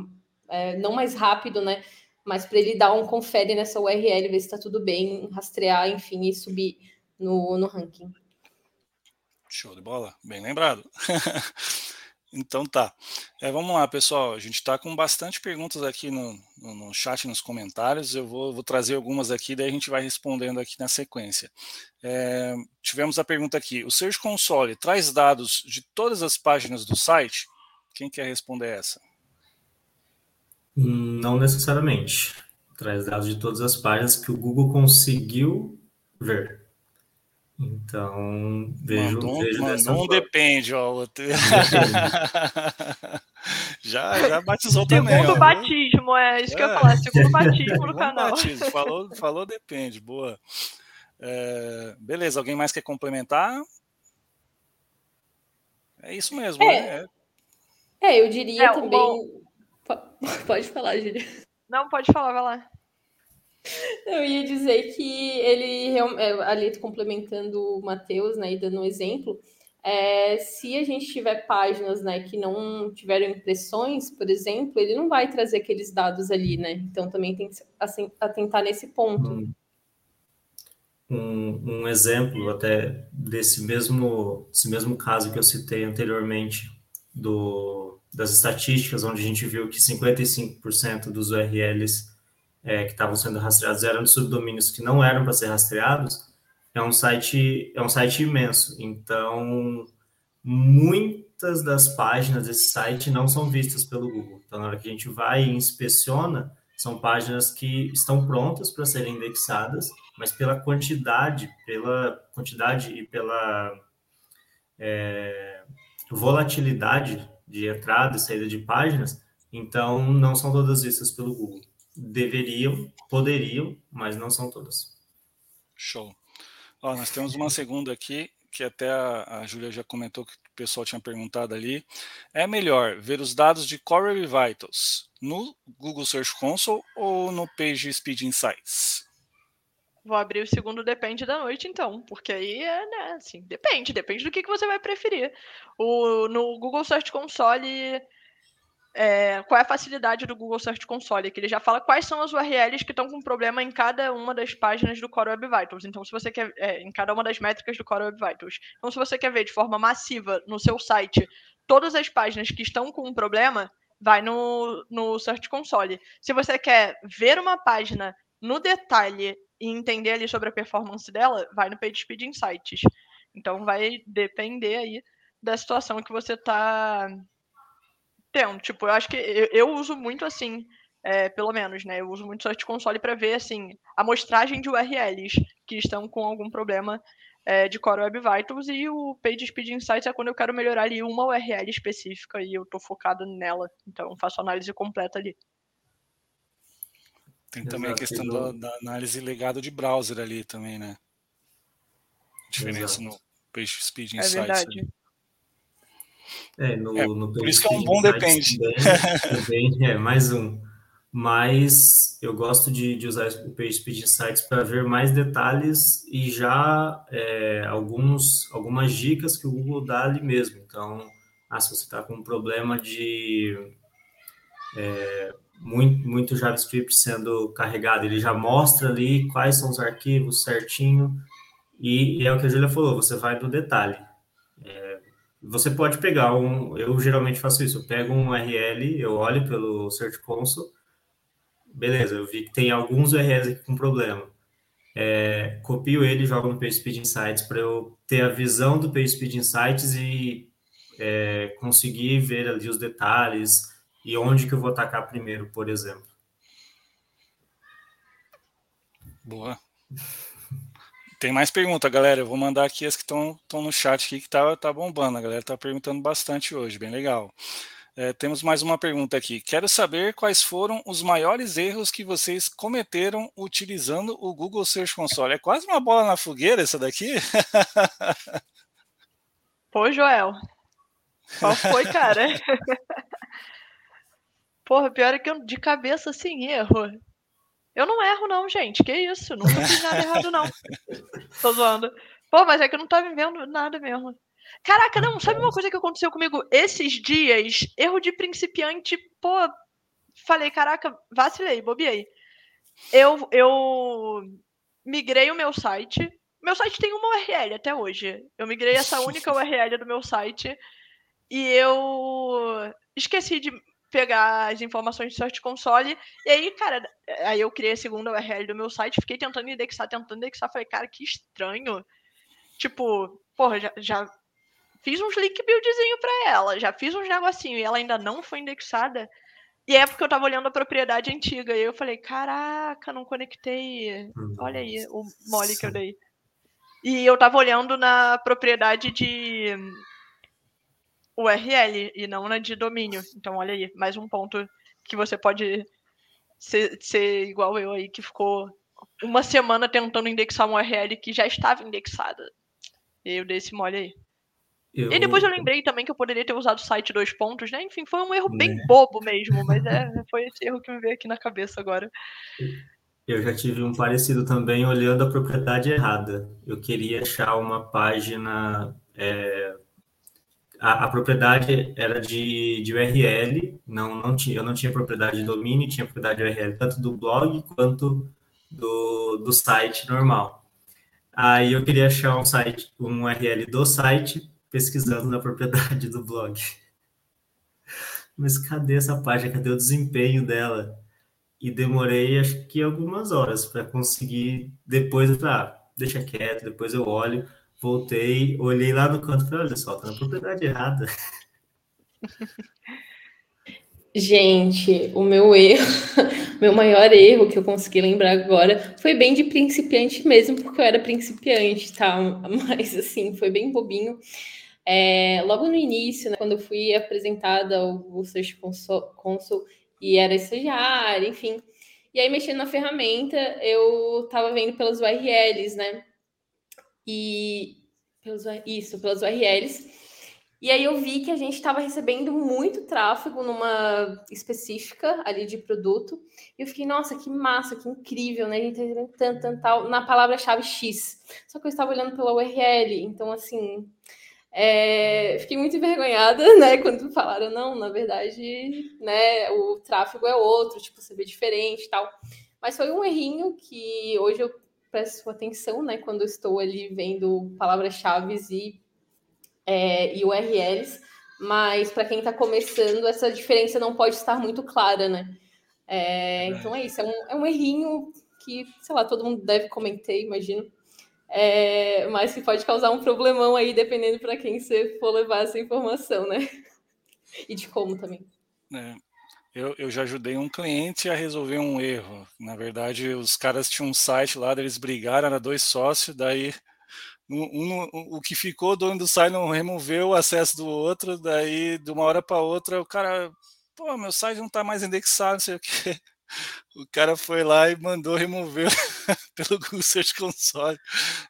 [SPEAKER 3] é, não mais rápido, né? mas para ele dar um confere nessa URL, ver se está tudo bem, rastrear, enfim, e subir no, no ranking.
[SPEAKER 1] Show de bola, bem lembrado. então tá. É, vamos lá, pessoal. A gente está com bastante perguntas aqui no, no, no, chat, nos comentários. Eu vou, vou, trazer algumas aqui, daí a gente vai respondendo aqui na sequência. É, tivemos a pergunta aqui: o Search Console traz dados de todas as páginas do site? Quem quer responder essa?
[SPEAKER 2] Não necessariamente. Traz dados de todas as páginas que o Google conseguiu ver. Então, vejo, mandou, vejo
[SPEAKER 1] mandou um depende, ó. já, já batizou também.
[SPEAKER 4] Segundo batismo, é isso é. que eu ia falar. Segundo batismo no canal. Batismo,
[SPEAKER 1] falou, falou depende, boa. É, beleza, alguém mais quer complementar? É isso mesmo,
[SPEAKER 3] é.
[SPEAKER 1] né?
[SPEAKER 3] É, eu diria é, também. Bom Pode falar, Júlia.
[SPEAKER 4] Não, pode falar, vai lá.
[SPEAKER 3] Eu ia dizer que ele, é, ali complementando o Matheus, né, e dando um exemplo, é, se a gente tiver páginas, né, que não tiveram impressões, por exemplo, ele não vai trazer aqueles dados ali, né? Então também tem que assim, atentar nesse ponto. Hum.
[SPEAKER 2] Um, um exemplo até desse mesmo, desse mesmo caso que eu citei anteriormente do das estatísticas, onde a gente viu que 55% dos URLs é, que estavam sendo rastreados eram de subdomínios que não eram para ser rastreados, é um site é um site imenso. Então, muitas das páginas desse site não são vistas pelo Google. Então, na hora que a gente vai e inspeciona, são páginas que estão prontas para serem indexadas, mas pela quantidade, pela quantidade e pela é, volatilidade de entrada e saída de páginas, então não são todas vistas pelo Google. Deveriam, poderiam, mas não são todas.
[SPEAKER 1] Show. Ó, nós temos uma segunda aqui, que até a, a Júlia já comentou que o pessoal tinha perguntado ali. É melhor ver os dados de Core Web Vitals no Google Search Console ou no Page Speed Insights?
[SPEAKER 4] Vou abrir o segundo depende da noite, então, porque aí é, né, assim, depende, depende do que, que você vai preferir. O, no Google Search Console, é, qual é a facilidade do Google Search Console? Que ele já fala quais são as URLs que estão com problema em cada uma das páginas do Core Web Vitals. Então, se você quer, é, em cada uma das métricas do Core Web Vitals. Então, se você quer ver de forma massiva no seu site todas as páginas que estão com um problema, vai no, no Search Console. Se você quer ver uma página no detalhe e entender ali sobre a performance dela, vai no PageSpeed Insights. Então vai depender aí da situação que você está tendo. Tipo, eu acho que eu, eu uso muito assim, é, pelo menos, né? Eu uso muito Search Console para ver assim a amostragem de URLs que estão com algum problema é, de Core Web Vitals e o PageSpeed Insights é quando eu quero melhorar ali uma URL específica e eu estou focado nela. Então eu faço análise completa ali.
[SPEAKER 1] Tem também Exato. a questão da, da, análise legado de browser ali também, né? Diferença Exato. no Page Speed Insights. É verdade.
[SPEAKER 2] É, no, é, no
[SPEAKER 1] por isso que é um bom depende.
[SPEAKER 2] Também, também, é, mais um. Mas eu gosto de, de usar o Page Speed Insights para ver mais detalhes e já é, alguns, algumas dicas que o Google dá ali mesmo. Então, ah, se você está com um problema de é, muito, muito JavaScript sendo carregado. Ele já mostra ali quais são os arquivos certinho. E, e é o que a Julia falou, você vai do detalhe. Você pode pegar um. Eu geralmente faço isso. Eu pego um URL, eu olho pelo Search Console. Beleza, eu vi que tem alguns URLs aqui com problema. É, copio ele e jogo no PageSpeed Insights para eu ter a visão do PageSpeed Insights e é, conseguir ver ali os detalhes, e onde que eu vou atacar primeiro, por exemplo.
[SPEAKER 1] Boa. Tem mais pergunta, galera. Eu vou mandar aqui as que estão no chat aqui, que tá, tá bombando. A galera tá perguntando bastante hoje, bem legal. É, temos mais uma pergunta aqui. Quero saber quais foram os maiores erros que vocês cometeram utilizando o Google Search Console. É quase uma bola na fogueira essa daqui?
[SPEAKER 4] Pô, Joel. Qual foi, cara? Porra, pior é que eu, de cabeça, assim, erro. Eu não erro, não, gente. Que isso? Nunca fiz nada errado, não. Tô zoando. Pô, mas é que eu não tava vendo nada mesmo. Caraca, não, sabe uma coisa que aconteceu comigo esses dias? Erro de principiante, pô. Falei, caraca, vacilei, bobiei. Eu, eu migrei o meu site. Meu site tem uma URL até hoje. Eu migrei essa única URL do meu site. E eu esqueci de pegar as informações do Search Console. E aí, cara, aí eu criei a segunda URL do meu site, fiquei tentando indexar, tentando indexar. Falei, cara, que estranho. Tipo, porra, já, já fiz uns link buildzinho para ela, já fiz uns negocinho e ela ainda não foi indexada. E é porque eu tava olhando a propriedade antiga e eu falei, caraca, não conectei. Olha aí o mole que eu dei. E eu tava olhando na propriedade de URL e não na de domínio. Então, olha aí, mais um ponto que você pode ser, ser igual eu aí, que ficou uma semana tentando indexar uma URL que já estava indexada. E eu dei esse mole aí. Eu... E depois eu lembrei também que eu poderia ter usado o site dois pontos, né? Enfim, foi um erro bem é. bobo mesmo, mas é, foi esse erro que me veio aqui na cabeça agora.
[SPEAKER 2] Eu já tive um parecido também olhando a propriedade errada. Eu queria achar uma página. É, a, a, propriedade era de, de URL, não, não tinha, eu não tinha propriedade de domínio, tinha propriedade de URL tanto do blog quanto do, do site normal. Aí eu queria achar um site, um URL do site pesquisando na propriedade do blog. Mas cadê essa página? Cadê o desempenho dela? E demorei acho que algumas horas para conseguir. Depois ah, deixa quieto, depois eu olho. Voltei, olhei lá no canto e falei, olha só, tá na propriedade errada.
[SPEAKER 3] Gente, o meu erro, meu maior erro que eu consegui lembrar agora foi bem de principiante mesmo, porque eu era principiante, tá? Mas assim, foi bem bobinho. É, logo no início, né, quando eu fui apresentada ao Search Console e era estagiária, enfim. E aí, mexendo na ferramenta, eu estava vendo pelas URLs, né? E pelos, isso, pelas URLs. E aí eu vi que a gente estava recebendo muito tráfego numa específica ali de produto. E eu fiquei, nossa, que massa, que incrível, né? A gente tá tanto, tanto, tal, na palavra-chave X. Só que eu estava olhando pela URL, então assim, é, fiquei muito envergonhada, né, quando falaram, não, na verdade, né, o tráfego é outro, tipo, você vê diferente e tal. Mas foi um errinho que hoje eu presto atenção, né, quando estou ali vendo palavras-chave e, é, e URLs, mas para quem está começando, essa diferença não pode estar muito clara, né? É, então é isso, é um, é um errinho que, sei lá, todo mundo deve comentar, imagino é, mas que pode causar um problemão aí, dependendo para quem você for levar essa informação, né? E de como também.
[SPEAKER 1] É, eu, eu já ajudei um cliente a resolver um erro. Na verdade, os caras tinham um site lá, eles brigaram, era dois sócios, daí um, um, o que ficou, o dono do site não removeu o acesso do outro, daí de uma hora para outra o cara, pô, meu site não está mais indexado, não sei o que. O cara foi lá e mandou remover pelo Google Search Console.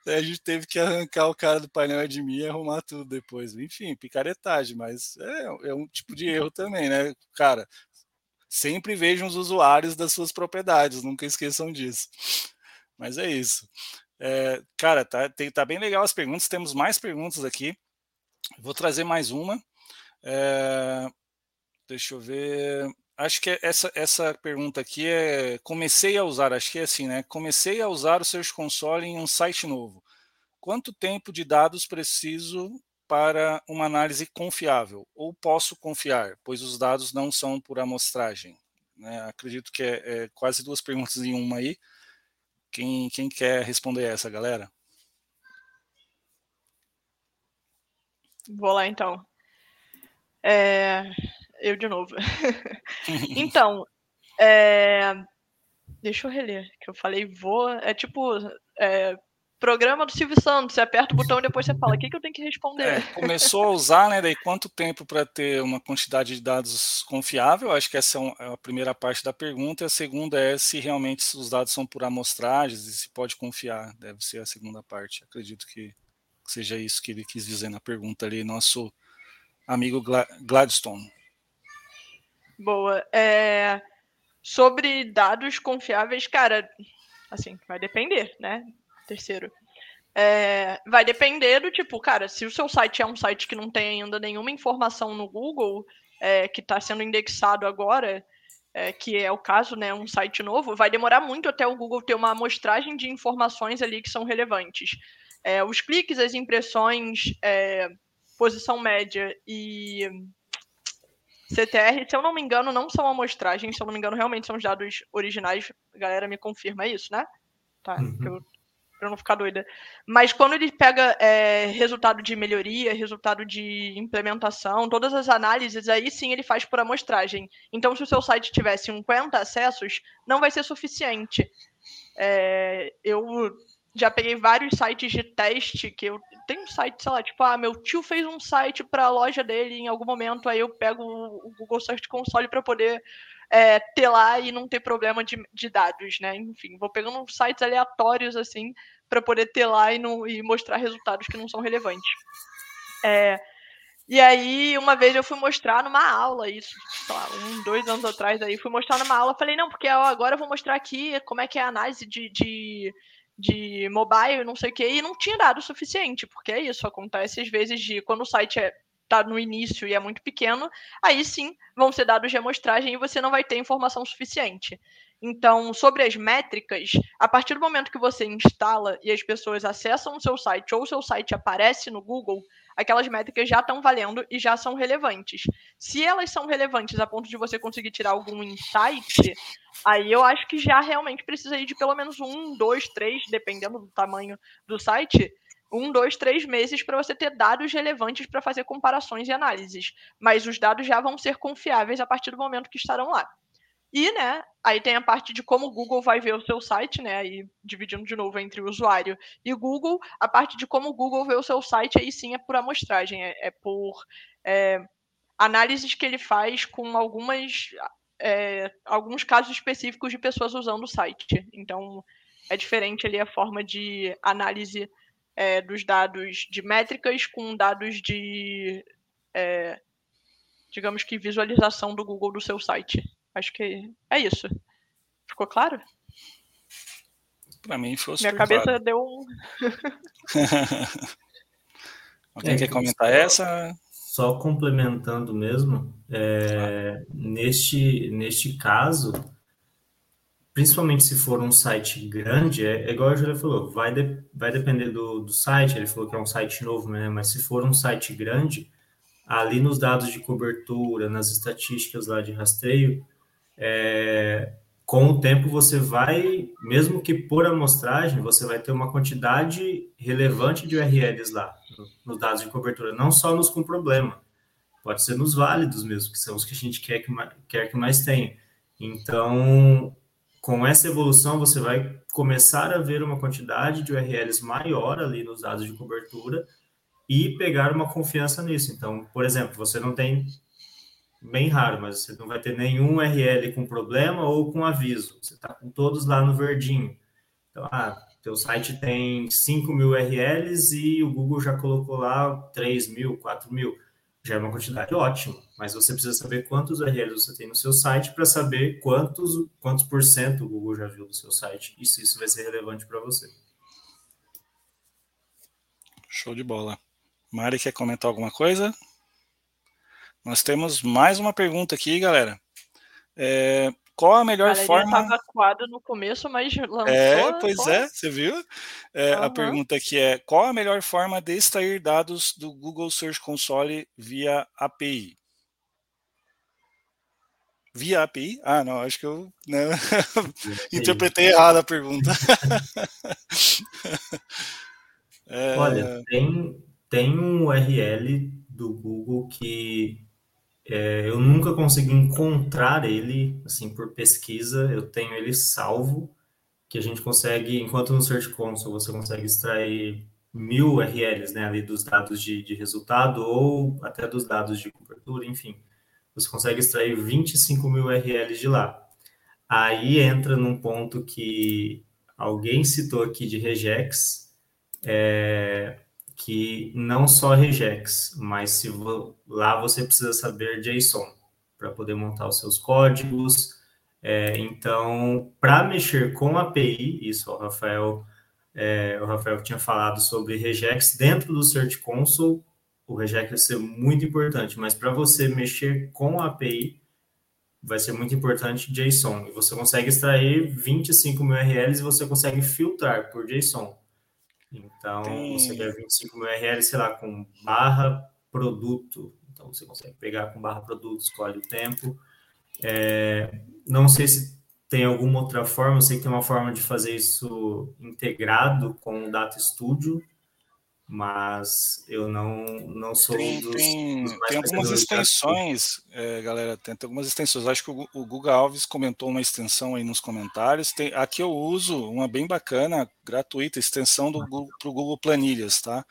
[SPEAKER 1] Daí a gente teve que arrancar o cara do painel admin e arrumar tudo depois. Enfim, picaretagem, mas é, é um tipo de erro também, né? Cara, sempre vejam os usuários das suas propriedades, nunca esqueçam disso. Mas é isso. É, cara, tá, tem, tá bem legal as perguntas, temos mais perguntas aqui. Vou trazer mais uma. É, deixa eu ver acho que essa, essa pergunta aqui é. Comecei a usar, acho que é assim, né? Comecei a usar o Search Console em um site novo. Quanto tempo de dados preciso para uma análise confiável? Ou posso confiar, pois os dados não são por amostragem? Né? Acredito que é, é, quase duas perguntas em uma aí. Quem, quem quer responder essa, galera?
[SPEAKER 4] Vou lá então. É, eu de novo. então, é... deixa eu reler, que eu falei vou. É tipo, é... programa do Silvio Santos, você aperta o botão e depois você fala, o que, que eu tenho que responder? É,
[SPEAKER 1] começou a usar, né? Daí quanto tempo para ter uma quantidade de dados confiável? Acho que essa é, é a primeira parte da pergunta. E a segunda é se realmente os dados são por amostragens e se pode confiar. Deve ser a segunda parte. Acredito que seja isso que ele quis dizer na pergunta ali, nosso amigo Gladstone.
[SPEAKER 4] Boa. É, sobre dados confiáveis, cara, assim, vai depender, né? Terceiro. É, vai depender do tipo, cara, se o seu site é um site que não tem ainda nenhuma informação no Google, é, que está sendo indexado agora, é, que é o caso, né, um site novo, vai demorar muito até o Google ter uma amostragem de informações ali que são relevantes. É, os cliques, as impressões, é, posição média e CTR, se eu não me engano, não são amostragens, se eu não me engano, realmente são os dados originais. A galera me confirma isso, né? Tá, uhum. eu, eu não ficar doida. Mas quando ele pega é, resultado de melhoria, resultado de implementação, todas as análises, aí sim ele faz por amostragem. Então, se o seu site tiver 50 acessos, não vai ser suficiente. É, eu já peguei vários sites de teste que eu tenho um site, sei lá, tipo, ah, meu tio fez um site para a loja dele em algum momento, aí eu pego o Google Search Console para poder é, ter lá e não ter problema de, de dados, né? Enfim, vou pegando sites aleatórios assim para poder ter lá e, não, e mostrar resultados que não são relevantes. É, e aí, uma vez eu fui mostrar numa aula, isso, sei lá, um, dois anos atrás aí, fui mostrar numa aula, falei, não, porque ó, agora eu vou mostrar aqui como é que é a análise de, de de mobile, não sei o que, e não tinha dado o suficiente, porque é isso, acontece às vezes de quando o site é tá no início e é muito pequeno, aí sim vão ser dados de amostragem e você não vai ter informação suficiente. Então, sobre as métricas, a partir do momento que você instala e as pessoas acessam o seu site ou o seu site aparece no Google, aquelas métricas já estão valendo e já são relevantes. Se elas são relevantes a ponto de você conseguir tirar algum insight, aí eu acho que já realmente precisa ir de pelo menos um, dois, três, dependendo do tamanho do site, um, dois, três meses para você ter dados relevantes para fazer comparações e análises. Mas os dados já vão ser confiáveis a partir do momento que estarão lá. E, né, aí tem a parte de como o Google vai ver o seu site, né, aí dividindo de novo entre usuário e Google, a parte de como o Google vê o seu site, aí sim é por amostragem, é, é por é, análises que ele faz com algumas, é, alguns casos específicos de pessoas usando o site. Então, é diferente ali a forma de análise é, dos dados de métricas com dados de, é, digamos que, visualização do Google do seu site. Acho que é isso. Ficou claro?
[SPEAKER 1] Para mim foi
[SPEAKER 4] Minha cabeça claro. deu um.
[SPEAKER 1] Alguém é, quer comentar só, essa?
[SPEAKER 2] Só complementando mesmo, é, neste, neste caso, principalmente se for um site grande, é, é igual a Julia falou, vai, de, vai depender do, do site, ele falou que é um site novo, né? Mas se for um site grande, ali nos dados de cobertura, nas estatísticas lá de rastreio, é, com o tempo você vai, mesmo que por amostragem, você vai ter uma quantidade relevante de URLs lá, nos dados de cobertura, não só nos com problema, pode ser nos válidos mesmo, que são os que a gente quer que, quer que mais tenha. Então, com essa evolução, você vai começar a ver uma quantidade de URLs maior ali nos dados de cobertura e pegar uma confiança nisso. Então, por exemplo, você não tem bem raro, mas você não vai ter nenhum URL com problema ou com aviso. Você está com todos lá no verdinho. Então, ah, teu site tem 5 mil URLs e o Google já colocou lá 3 mil, 4 mil. Já é uma quantidade ótima, mas você precisa saber quantos URLs você tem no seu site para saber quantos, quantos por cento o Google já viu do seu site e se isso vai ser relevante para você.
[SPEAKER 1] Show de bola. Mari, quer comentar alguma coisa? Nós temos mais uma pergunta aqui, galera. É, qual a melhor Galerinha forma.
[SPEAKER 4] Estava acuado no começo, mas lançou.
[SPEAKER 1] É, pois pô. é, você viu? É, uhum. A pergunta aqui é: qual a melhor forma de extrair dados do Google Search Console via API? Via API? Ah, não, acho que eu né, interpretei errado a pergunta.
[SPEAKER 2] é... Olha, tem, tem um URL do Google que é, eu nunca consegui encontrar ele, assim, por pesquisa. Eu tenho ele salvo, que a gente consegue, enquanto no Search Console você consegue extrair mil URLs, né, ali dos dados de, de resultado ou até dos dados de cobertura, enfim, você consegue extrair 25 mil URLs de lá. Aí entra num ponto que alguém citou aqui de regex, é, que não só regex, mas se lá você precisa saber JSON para poder montar os seus códigos. É, então, para mexer com a API, isso o Rafael, é, o Rafael tinha falado sobre regex dentro do Search Console, o regex vai ser muito importante, mas para você mexer com a API, vai ser muito importante JSON. E você consegue extrair 25 mil URLs e você consegue filtrar por JSON. Então, Tem... você quer 25 mil URLs, sei lá, com barra produto. Então, você consegue pegar com barra produto, escolhe o tempo. É, não sei se tem alguma outra forma, eu sei que tem uma forma de fazer isso integrado com o Data Studio, mas eu não, não sou
[SPEAKER 1] tem,
[SPEAKER 2] dos,
[SPEAKER 1] tem, dos tem algumas extensões, é, galera, tem, tem, algumas extensões. Acho que o, o Google Alves comentou uma extensão aí nos comentários. Tem, aqui eu uso uma bem bacana, gratuita, extensão do Google, para o Google Planilhas, tá?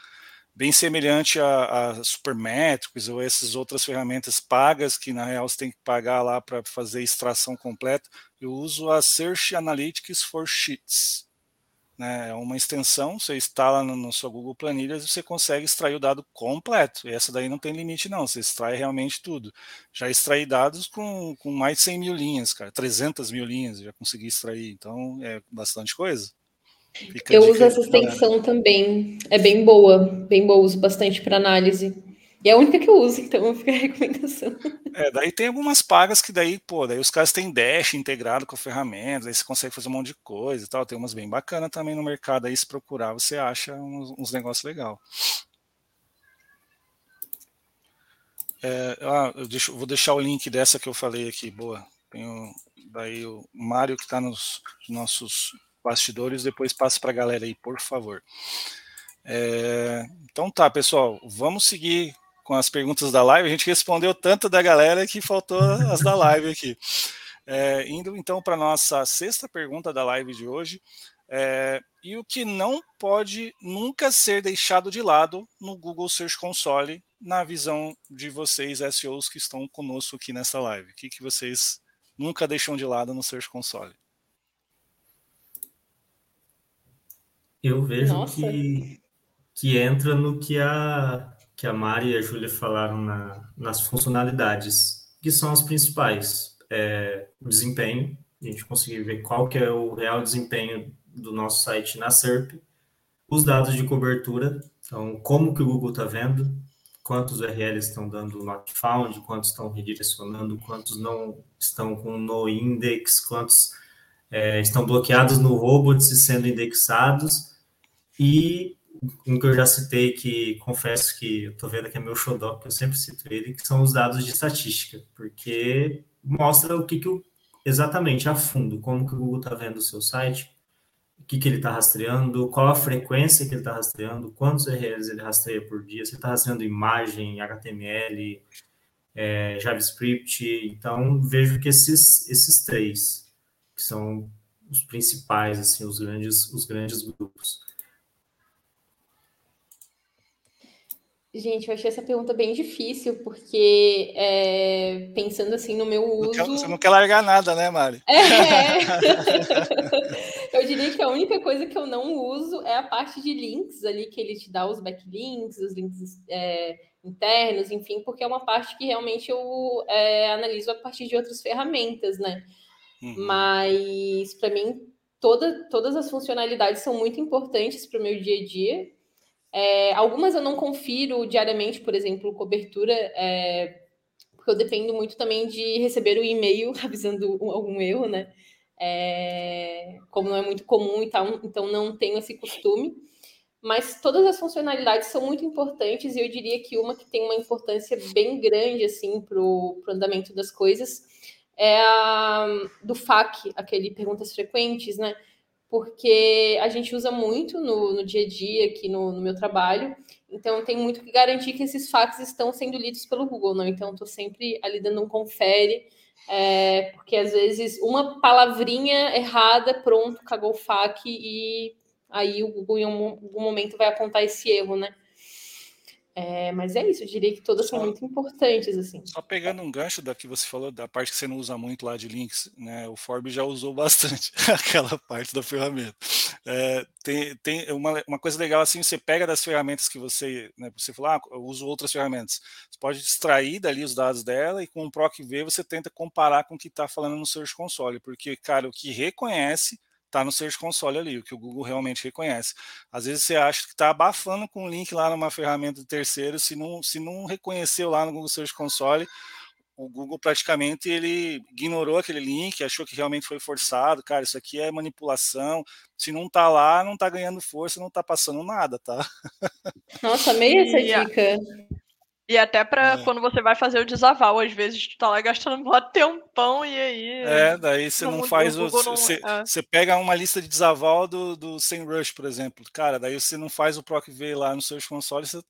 [SPEAKER 1] Bem semelhante a, a Supermetrics ou essas outras ferramentas pagas que na real você tem que pagar lá para fazer extração completa. Eu uso a Search Analytics for Sheets né, é uma extensão, você instala no, no seu Google Planilhas e você consegue extrair o dado completo. E essa daí não tem limite, não. Você extrai realmente tudo. Já extraí dados com, com mais de 100 mil linhas, cara, 300 mil linhas, já consegui extrair. Então, é bastante coisa.
[SPEAKER 3] Fica eu uso essa extensão também. É bem boa, bem boa, uso bastante para análise. E é a única que eu uso, então fica a recomendação.
[SPEAKER 1] É, daí tem algumas pagas que daí, pô, daí os caras têm Dash integrado com a ferramenta, aí você consegue fazer um monte de coisa e tal. Tem umas bem bacanas também no mercado aí, se procurar, você acha uns, uns negócios legais. É, ah, eu deixo, vou deixar o link dessa que eu falei aqui, boa. Tem o, daí o Mário que está nos nossos bastidores, depois passa para a galera aí, por favor. É, então tá, pessoal, vamos seguir com as perguntas da live. A gente respondeu tanto da galera que faltou as da live aqui. É, indo então para a nossa sexta pergunta da live de hoje. É, e o que não pode nunca ser deixado de lado no Google Search Console, na visão de vocês, SEOs que estão conosco aqui nessa live? O que, que vocês nunca deixam de lado no Search Console?
[SPEAKER 2] Eu vejo que, que entra no que a, que a Mari e a Júlia falaram na, nas funcionalidades, que são as principais. É, o desempenho, a gente conseguir ver qual que é o real desempenho do nosso site na SERP, os dados de cobertura, então como que o Google está vendo, quantos URLs estão dando not found, quantos estão redirecionando, quantos não estão com no index, quantos é, estão bloqueados no robots e sendo indexados, e um que eu já citei, que confesso que eu estou vendo aqui é meu xodó, que eu sempre cito ele, que são os dados de estatística, porque mostra o que, que exatamente a fundo, como que o Google está vendo o seu site, o que, que ele está rastreando, qual a frequência que ele está rastreando, quantos URLs ele rastreia por dia, se ele está rastreando imagem, HTML, é, JavaScript. Então, vejo que esses, esses três, que são os principais, assim, os grandes, os grandes grupos.
[SPEAKER 3] Gente, eu achei essa pergunta bem difícil, porque é, pensando assim no meu uso.
[SPEAKER 1] Não quer, você não quer largar nada, né, Mari? É.
[SPEAKER 3] eu diria que a única coisa que eu não uso é a parte de links ali, que ele te dá os backlinks, os links é, internos, enfim, porque é uma parte que realmente eu é, analiso a partir de outras ferramentas, né? Uhum. Mas, para mim, toda, todas as funcionalidades são muito importantes para o meu dia a dia. É, algumas eu não confiro diariamente, por exemplo, cobertura, é, porque eu dependo muito também de receber o e-mail avisando algum erro, né? É, como não é muito comum e tal, então não tenho esse costume. Mas todas as funcionalidades são muito importantes e eu diria que uma que tem uma importância bem grande assim para o andamento das coisas é a do FAQ, aquele perguntas frequentes, né? Porque a gente usa muito no, no dia a dia aqui no, no, meu trabalho, então tem muito que garantir que esses fatos estão sendo lidos pelo Google, não? Então estou sempre ali dando um confere é, porque às vezes uma palavrinha errada, pronto, cagou o FAQ e aí o Google em algum momento vai apontar esse erro, né? É, mas é isso, eu diria que todas são muito importantes, assim.
[SPEAKER 1] Só pegando um gancho da que você falou, da parte que você não usa muito lá de links, né? O Forbes já usou bastante aquela parte da ferramenta. É, tem tem uma, uma coisa legal assim, você pega das ferramentas que você, né, você fala, ah, eu uso outras ferramentas. Você pode extrair dali os dados dela e com o PROC V você tenta comparar com o que está falando no Search Console, porque, cara, o que reconhece está no Search Console ali, o que o Google realmente reconhece. Às vezes você acha que está abafando com um link lá numa ferramenta de terceiro, se não, se não reconheceu lá no Google Search Console, o Google praticamente ele ignorou aquele link, achou que realmente foi forçado. Cara, isso aqui é manipulação. Se não está lá, não está ganhando força, não está passando nada, tá?
[SPEAKER 3] Nossa, meio essa dica.
[SPEAKER 4] E até para é. quando você vai fazer o desaval, às vezes tu tá lá gastando um tempão e aí.
[SPEAKER 1] É, daí você não faz o. Você, é. pega uma lista de desaval do, do SEMrush, por exemplo. Cara, daí você não faz o PROC V lá no Search Console, você.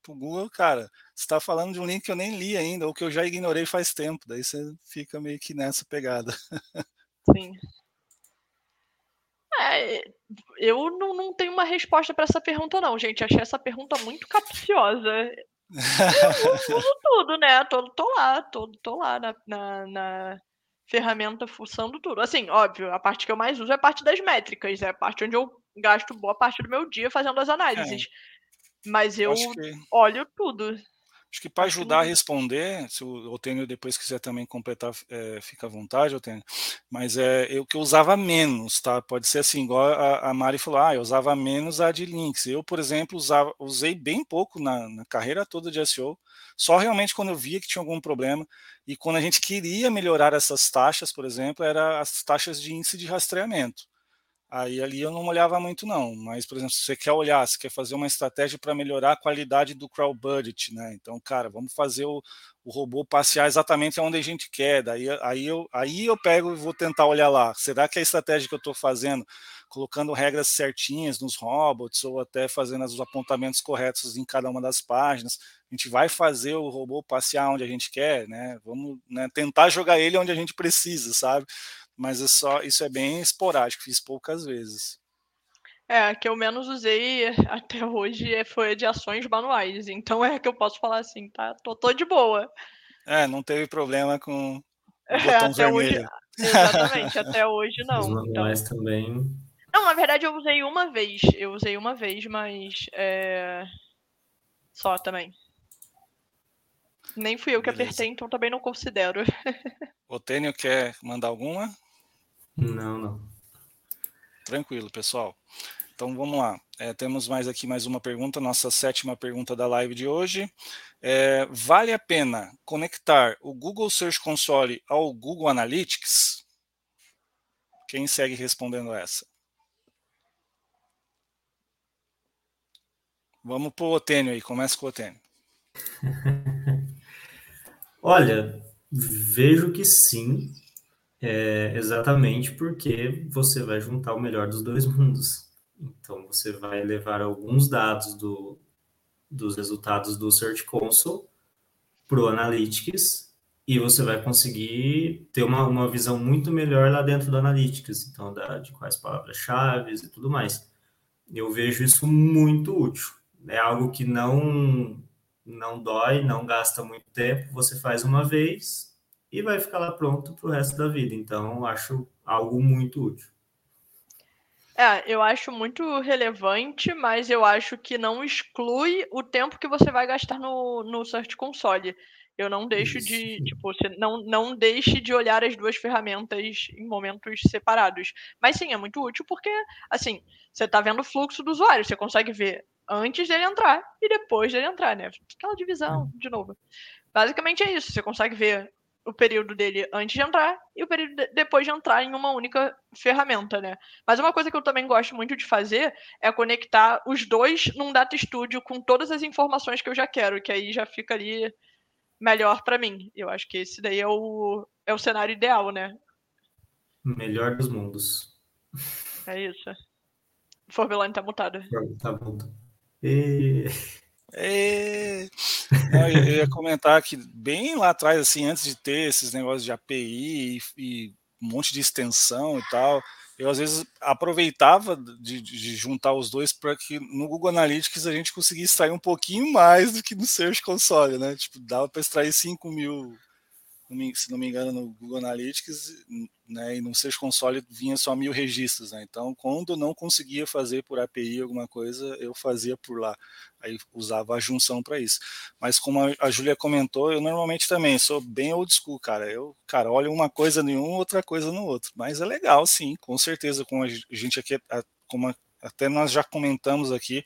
[SPEAKER 1] Pro Google, cara, você está falando de um link que eu nem li ainda, ou que eu já ignorei faz tempo. Daí você fica meio que nessa pegada.
[SPEAKER 4] Sim. É, eu não, não tenho uma resposta para essa pergunta, não, gente. Achei essa pergunta muito capciosa. Eu uso tudo, né? Tô, tô lá, tô, tô lá na, na, na, ferramenta fuçando tudo. Assim, óbvio, a parte que eu mais uso é a parte das métricas, é a parte onde eu gasto boa parte do meu dia fazendo as análises. É. Mas eu que... olho tudo.
[SPEAKER 1] Acho que para ajudar a responder, se o Otênio depois quiser também completar, é, fica à vontade, Otênio. Mas é eu que eu usava menos, tá? Pode ser assim, igual a, a Mari falou, ah, eu usava menos a de links. Eu, por exemplo, usava, usei bem pouco na, na carreira toda de SEO, só realmente quando eu via que tinha algum problema. E quando a gente queria melhorar essas taxas, por exemplo, era as taxas de índice de rastreamento. Aí ali eu não olhava muito não, mas por exemplo, se você quer olhar, se quer fazer uma estratégia para melhorar a qualidade do crowd budget, né? Então, cara, vamos fazer o, o robô passear exatamente onde a gente quer. Daí aí eu, aí eu pego e vou tentar olhar lá. Será que a estratégia que eu estou fazendo, colocando regras certinhas nos robots ou até fazendo os apontamentos corretos em cada uma das páginas, a gente vai fazer o robô passear onde a gente quer, né? Vamos né, tentar jogar ele onde a gente precisa, sabe? Mas é só, isso é bem esporádico, fiz poucas vezes.
[SPEAKER 4] É, a que eu menos usei até hoje é, foi de ações manuais, então é que eu posso falar assim, tá? Tô, tô de boa.
[SPEAKER 1] É, não teve problema com o é, botão vermelho. Hoje,
[SPEAKER 4] exatamente, até hoje não. Os
[SPEAKER 2] então. manuais então... também.
[SPEAKER 4] Não, na verdade eu usei uma vez, eu usei uma vez, mas é... só também. Nem fui eu que Beleza. apertei, então também não considero.
[SPEAKER 1] O Tênio quer mandar alguma?
[SPEAKER 2] Não, não.
[SPEAKER 1] Tranquilo, pessoal. Então vamos lá. É, temos mais aqui mais uma pergunta, nossa sétima pergunta da live de hoje. É, vale a pena conectar o Google Search Console ao Google Analytics? Quem segue respondendo essa? Vamos para o Otênio aí, começa com o Otênio.
[SPEAKER 2] Olha, vejo que sim, é, exatamente porque você vai juntar o melhor dos dois mundos. Então, você vai levar alguns dados do, dos resultados do Search Console para o Analytics e você vai conseguir ter uma, uma visão muito melhor lá dentro do Analytics, então, da, de quais palavras-chave e tudo mais. Eu vejo isso muito útil. É algo que não não dói, não gasta muito tempo, você faz uma vez, e vai ficar lá pronto para o resto da vida. Então, acho algo muito útil.
[SPEAKER 4] É, eu acho muito relevante, mas eu acho que não exclui o tempo que você vai gastar no, no Search Console. Eu não deixo Isso. de, tipo, você não, não deixe de olhar as duas ferramentas em momentos separados. Mas sim, é muito útil porque, assim, você está vendo o fluxo do usuário, você consegue ver antes dele entrar e depois dele entrar, né? Aquela divisão, hum. de novo. Basicamente é isso, você consegue ver o período dele antes de entrar e o período de, depois de entrar em uma única ferramenta, né? Mas uma coisa que eu também gosto muito de fazer é conectar os dois num Data Studio com todas as informações que eu já quero, que aí já fica ali melhor para mim. Eu acho que esse daí é o, é o cenário ideal, né?
[SPEAKER 2] Melhor dos mundos.
[SPEAKER 4] É isso. O Forbelone tá mutado.
[SPEAKER 2] Tá mutado. E...
[SPEAKER 1] E... Eu ia comentar que bem lá atrás, assim, antes de ter esses negócios de API e, e um monte de extensão e tal, eu às vezes aproveitava de, de juntar os dois para que no Google Analytics a gente conseguisse extrair um pouquinho mais do que no Search Console, né? Tipo, dava para extrair 5 mil se não me engano, no Google Analytics, né, e no Search Console vinha só mil registros, né? Então, quando não conseguia fazer por API alguma coisa, eu fazia por lá. Aí usava a junção para isso. Mas como a Júlia comentou, eu normalmente também sou bem old school, cara. Eu, cara, olho uma coisa em um, outra coisa no outro. Mas é legal, sim, com certeza, com a gente aqui, como até nós já comentamos aqui,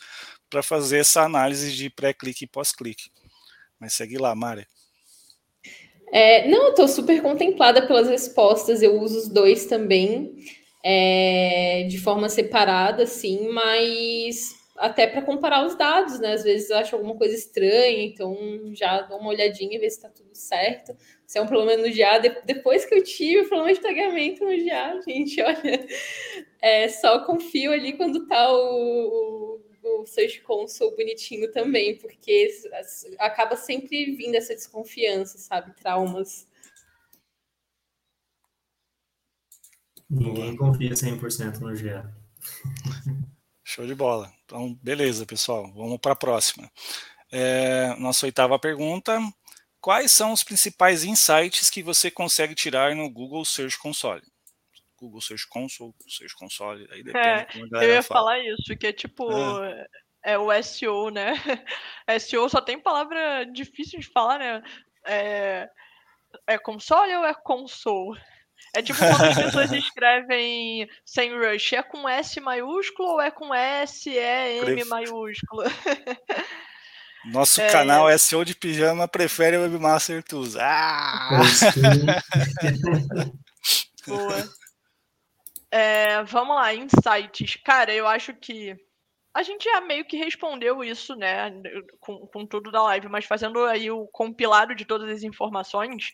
[SPEAKER 1] para fazer essa análise de pré-clique e pós-clique. Mas segue lá, Mari.
[SPEAKER 3] É, não, eu tô super contemplada pelas respostas, eu uso os dois também, é, de forma separada, assim, mas até para comparar os dados, né? Às vezes eu acho alguma coisa estranha, então já dou uma olhadinha e ver se está tudo certo. Se é um problema no GA, depois que eu tive o problema de tagamento no GA, gente, olha, é, só confio ali quando tá o, o Search Console bonitinho também, porque acaba sempre vindo essa desconfiança, sabe? Traumas.
[SPEAKER 2] Ninguém confia 100% no GA.
[SPEAKER 1] Show de bola. Então, beleza, pessoal. Vamos para a próxima. É, nossa oitava pergunta. Quais são os principais insights que você consegue tirar no Google Search Console? Google Search Console, Search Console, aí depende
[SPEAKER 4] é, como a Eu ia fala. falar isso, que é tipo, é. é. o SEO, né? SEO só tem palavra difícil de falar, né? É, é console ou é console? É tipo quando as pessoas escrevem sem rush, é com S maiúsculo ou é com S, E, M maiúsculo?
[SPEAKER 1] Nosso é, canal SEO de pijama prefere o Webmaster Tools. Ah!
[SPEAKER 4] Boa. É, vamos lá, insights. Cara, eu acho que a gente já meio que respondeu isso, né, com, com tudo da live, mas fazendo aí o compilado de todas as informações,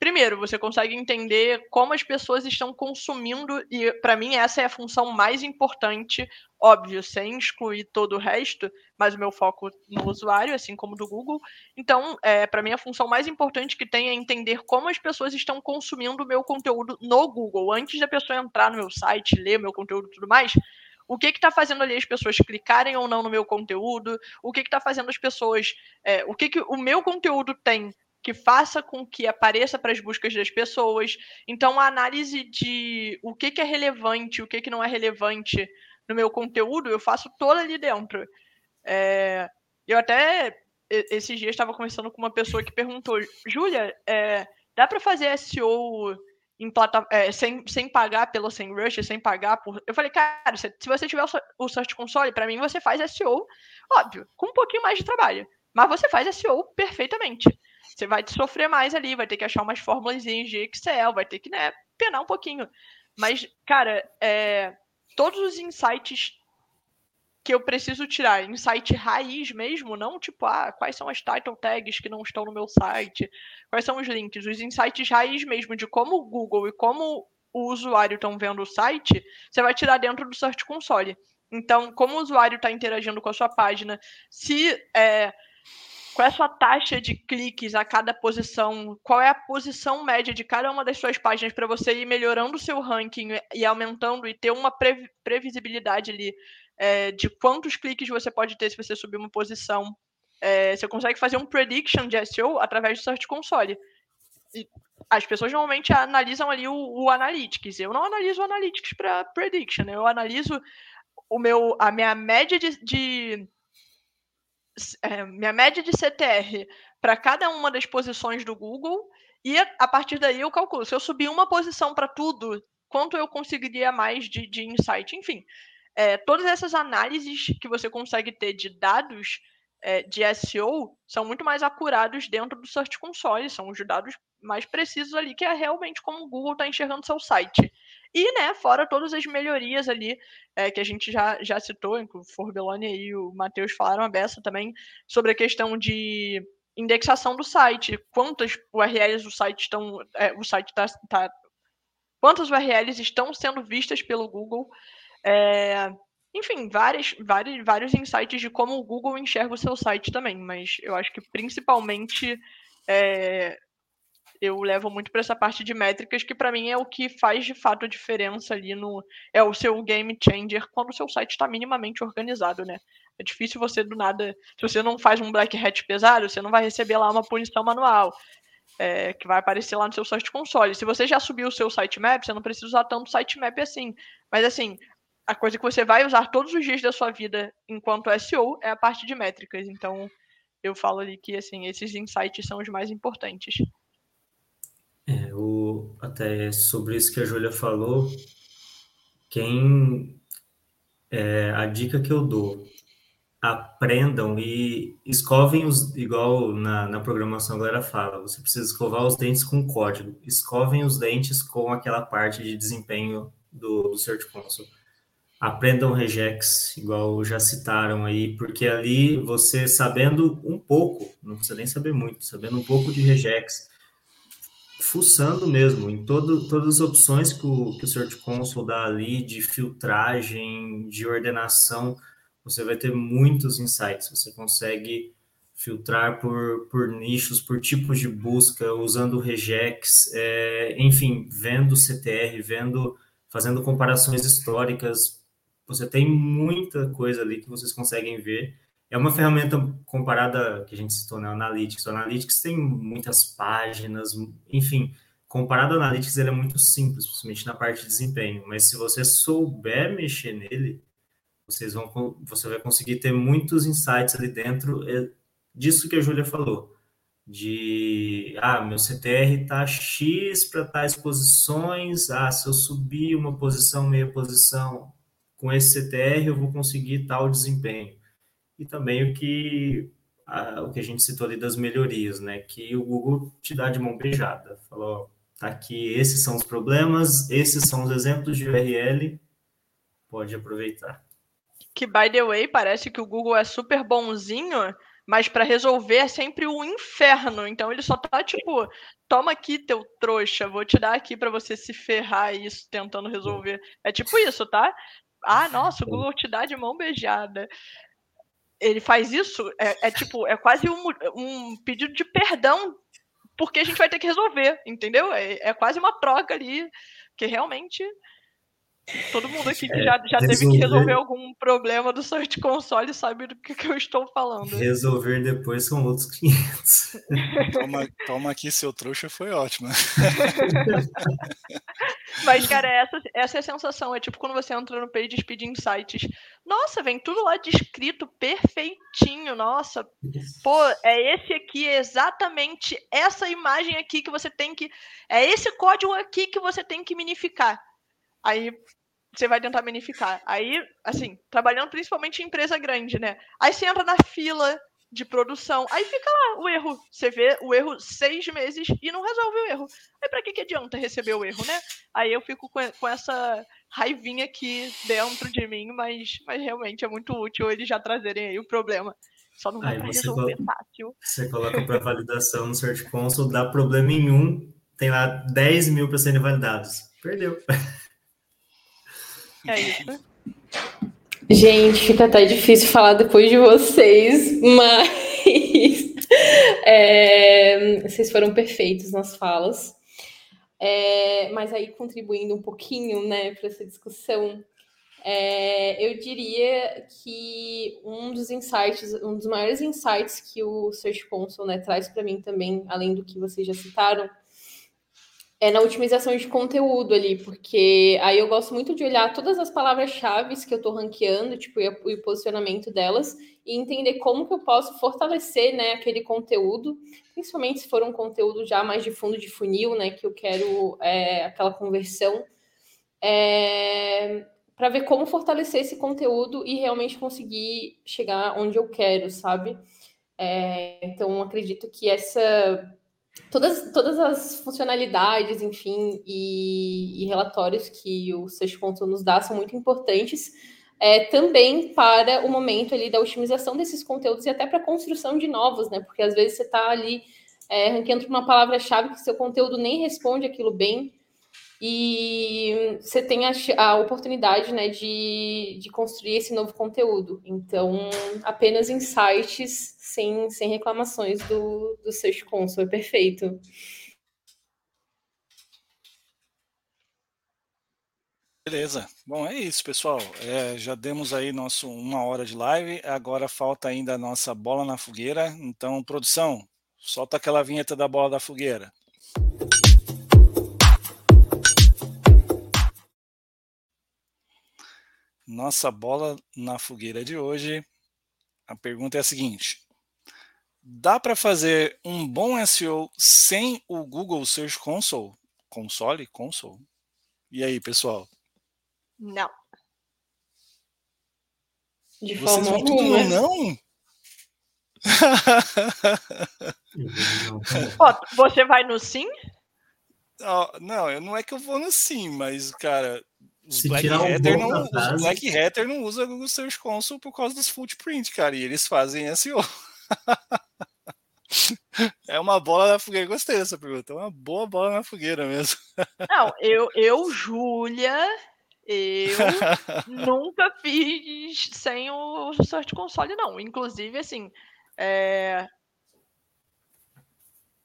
[SPEAKER 4] Primeiro, você consegue entender como as pessoas estão consumindo, e para mim essa é a função mais importante, óbvio, sem excluir todo o resto, mas o meu foco no usuário, assim como do Google. Então, é, para mim, a função mais importante que tem é entender como as pessoas estão consumindo o meu conteúdo no Google. Antes da pessoa entrar no meu site, ler meu conteúdo e tudo mais, o que está fazendo ali as pessoas clicarem ou não no meu conteúdo, o que está fazendo as pessoas, é, o que, que o meu conteúdo tem que faça com que apareça para as buscas das pessoas. Então, a análise de o que, que é relevante, o que, que não é relevante no meu conteúdo, eu faço toda ali dentro. É, eu até esses dias estava conversando com uma pessoa que perguntou, Júlia, é, dá para fazer SEO plata, é, sem, sem pagar pelo SEMrush, sem pagar por. Eu falei, cara, se, se você tiver o Search Console, para mim você faz SEO, óbvio, com um pouquinho mais de trabalho. Mas você faz SEO perfeitamente. Você vai sofrer mais ali, vai ter que achar umas fórmulas de Excel, vai ter que, né, penar um pouquinho. Mas, cara, é, todos os insights que eu preciso tirar, insight raiz mesmo, não tipo, ah, quais são as title tags que não estão no meu site, quais são os links, os insights raiz mesmo de como o Google e como o usuário estão vendo o site, você vai tirar dentro do Search Console. Então, como o usuário está interagindo com a sua página, se é, qual é a sua taxa de cliques a cada posição, qual é a posição média de cada uma das suas páginas para você ir melhorando o seu ranking e aumentando e ter uma previsibilidade ali é, de quantos cliques você pode ter se você subir uma posição. É, você consegue fazer um prediction de SEO através do Search Console. E as pessoas normalmente analisam ali o, o Analytics. Eu não analiso o Analytics para prediction, eu analiso o meu, a minha média de, de é, minha média de CTR para cada uma das posições do Google e a partir daí eu calculo. Se eu subir uma posição para tudo, quanto eu conseguiria mais de, de insight? Enfim, é, todas essas análises que você consegue ter de dados é, de SEO são muito mais acurados dentro do Search Console, são os dados mais precisos ali, que é realmente como o Google está enxergando seu site. E, né, fora todas as melhorias ali é, que a gente já, já citou, o Forbelone e o Matheus falaram a beça também, sobre a questão de indexação do site, quantas URLs do site estão. É, o site está. Tá, quantas URLs estão sendo vistas pelo Google. É, enfim, vários, vários, vários insights de como o Google enxerga o seu site também, mas eu acho que principalmente é, eu levo muito para essa parte de métricas, que para mim é o que faz de fato a diferença ali no. É o seu game changer quando o seu site está minimamente organizado, né? É difícil você do nada. Se você não faz um black hat pesado, você não vai receber lá uma punição manual. É, que vai aparecer lá no seu site console. Se você já subiu o seu sitemap, você não precisa usar tanto sitemap assim. Mas assim, a coisa que você vai usar todos os dias da sua vida enquanto SEO é a parte de métricas. Então, eu falo ali que assim, esses insights são os mais importantes.
[SPEAKER 2] É, o, até sobre isso que a Júlia falou, quem é, a dica que eu dou, aprendam e escovem os, igual na, na programação a galera fala, você precisa escovar os dentes com código, escovem os dentes com aquela parte de desempenho do, do Search Console aprendam regex, igual já citaram aí, porque ali você sabendo um pouco, não precisa nem saber muito, sabendo um pouco de regex, fuçando mesmo em todo, todas as opções que o, que o Search Console dá ali, de filtragem, de ordenação, você vai ter muitos insights, você consegue filtrar por, por nichos, por tipos de busca, usando regex, é, enfim, vendo CTR, vendo, fazendo comparações históricas, você tem muita coisa ali que vocês conseguem ver. É uma ferramenta comparada, que a gente citou, né, Analytics. O Analytics tem muitas páginas, enfim, comparado ao Analytics, ele é muito simples, principalmente na parte de desempenho. Mas se você souber mexer nele, vocês vão, você vai conseguir ter muitos insights ali dentro é disso que a Júlia falou. De, ah, meu CTR tá X para tais posições, ah, se eu subir uma posição, meia posição, com esse CTR eu vou conseguir tal desempenho. E também o que a, o que a gente citou ali das melhorias, né? Que o Google te dá de mão beijada. Falou, tá aqui, esses são os problemas, esses são os exemplos de URL, pode aproveitar.
[SPEAKER 4] Que, by the way, parece que o Google é super bonzinho, mas para resolver é sempre um inferno. Então ele só tá tipo, toma aqui teu trouxa, vou te dar aqui para você se ferrar isso tentando resolver. É tipo isso, tá? Ah, nossa, o Google te dá de mão beijada. Ele faz isso, é, é tipo, é quase um, um, pedido de perdão, porque a gente vai ter que resolver, entendeu? É, é quase uma troca ali, que realmente Todo mundo aqui que é, já, já resolver... teve que resolver algum problema do Search Console sabe do que, que eu estou falando.
[SPEAKER 2] Resolver depois são outros 500.
[SPEAKER 1] Toma, toma aqui, seu trouxa, foi ótimo.
[SPEAKER 4] Mas, cara, essa, essa é a sensação. É tipo quando você entra no Page Speed Insights. Nossa, vem tudo lá descrito perfeitinho. Nossa, pô, é esse aqui, é exatamente essa imagem aqui que você tem que. É esse código aqui que você tem que minificar. Aí você vai tentar minificar. Aí, assim, trabalhando principalmente em empresa grande, né? Aí você entra na fila de produção, aí fica lá o erro. Você vê o erro seis meses e não resolve o erro. Aí pra que, que adianta receber o erro, né? Aí eu fico com, essa raivinha aqui dentro de mim, mas, mas realmente é muito útil eles já trazerem aí o problema. Só não dá pra resolver fácil.
[SPEAKER 2] Você coloca para validação no Search Console, dá problema em um, tem lá 10 mil para serem validados. Perdeu.
[SPEAKER 4] É isso.
[SPEAKER 3] Gente, fica até difícil falar depois de vocês, mas é, vocês foram perfeitos nas falas. É, mas aí contribuindo um pouquinho, né, para essa discussão, é, eu diria que um dos insights, um dos maiores insights que o Search Console né, traz para mim também, além do que vocês já citaram, é na otimização de conteúdo ali, porque aí eu gosto muito de olhar todas as palavras-chave que eu estou ranqueando, tipo, e o posicionamento delas, e entender como que eu posso fortalecer, né, aquele conteúdo, principalmente se for um conteúdo já mais de fundo de funil, né, que eu quero é, aquela conversão, é, para ver como fortalecer esse conteúdo e realmente conseguir chegar onde eu quero, sabe? É, então, acredito que essa todas, todas as funcionalidades, enfim, e, e relatórios que o Search Console nos dá são muito importantes é, também para o momento ali da otimização desses conteúdos e até para a construção de novos, né? Porque às vezes você está ali é, ranqueando uma palavra-chave que seu conteúdo nem responde aquilo bem. E você tem a, a oportunidade né, de, de construir esse novo conteúdo. Então, apenas insights sem, sem reclamações do, do Search Console. Perfeito.
[SPEAKER 1] Beleza. Bom, é isso, pessoal. É, já demos aí nosso uma hora de live. Agora falta ainda a nossa bola na fogueira. Então, produção, solta aquela vinheta da bola da fogueira. Nossa bola na fogueira de hoje. A pergunta é a seguinte: dá para fazer um bom SEO sem o Google Search Console? Console? Console? E aí, pessoal?
[SPEAKER 4] Não.
[SPEAKER 3] De
[SPEAKER 1] Vocês
[SPEAKER 3] forma alguma.
[SPEAKER 1] não?
[SPEAKER 4] Você vai no sim?
[SPEAKER 1] Ó, não, não é que eu vou no sim, mas, cara, os Black
[SPEAKER 2] um
[SPEAKER 1] Hatter não, os Black Hatter não usam Google Search Console por causa dos footprint, cara, e eles fazem SEO. é uma bola na fogueira. Gostei dessa pergunta. É uma boa bola na fogueira mesmo.
[SPEAKER 4] Não, eu, eu Júlia, eu nunca fiz sem o Search Console, não. Inclusive, assim, é,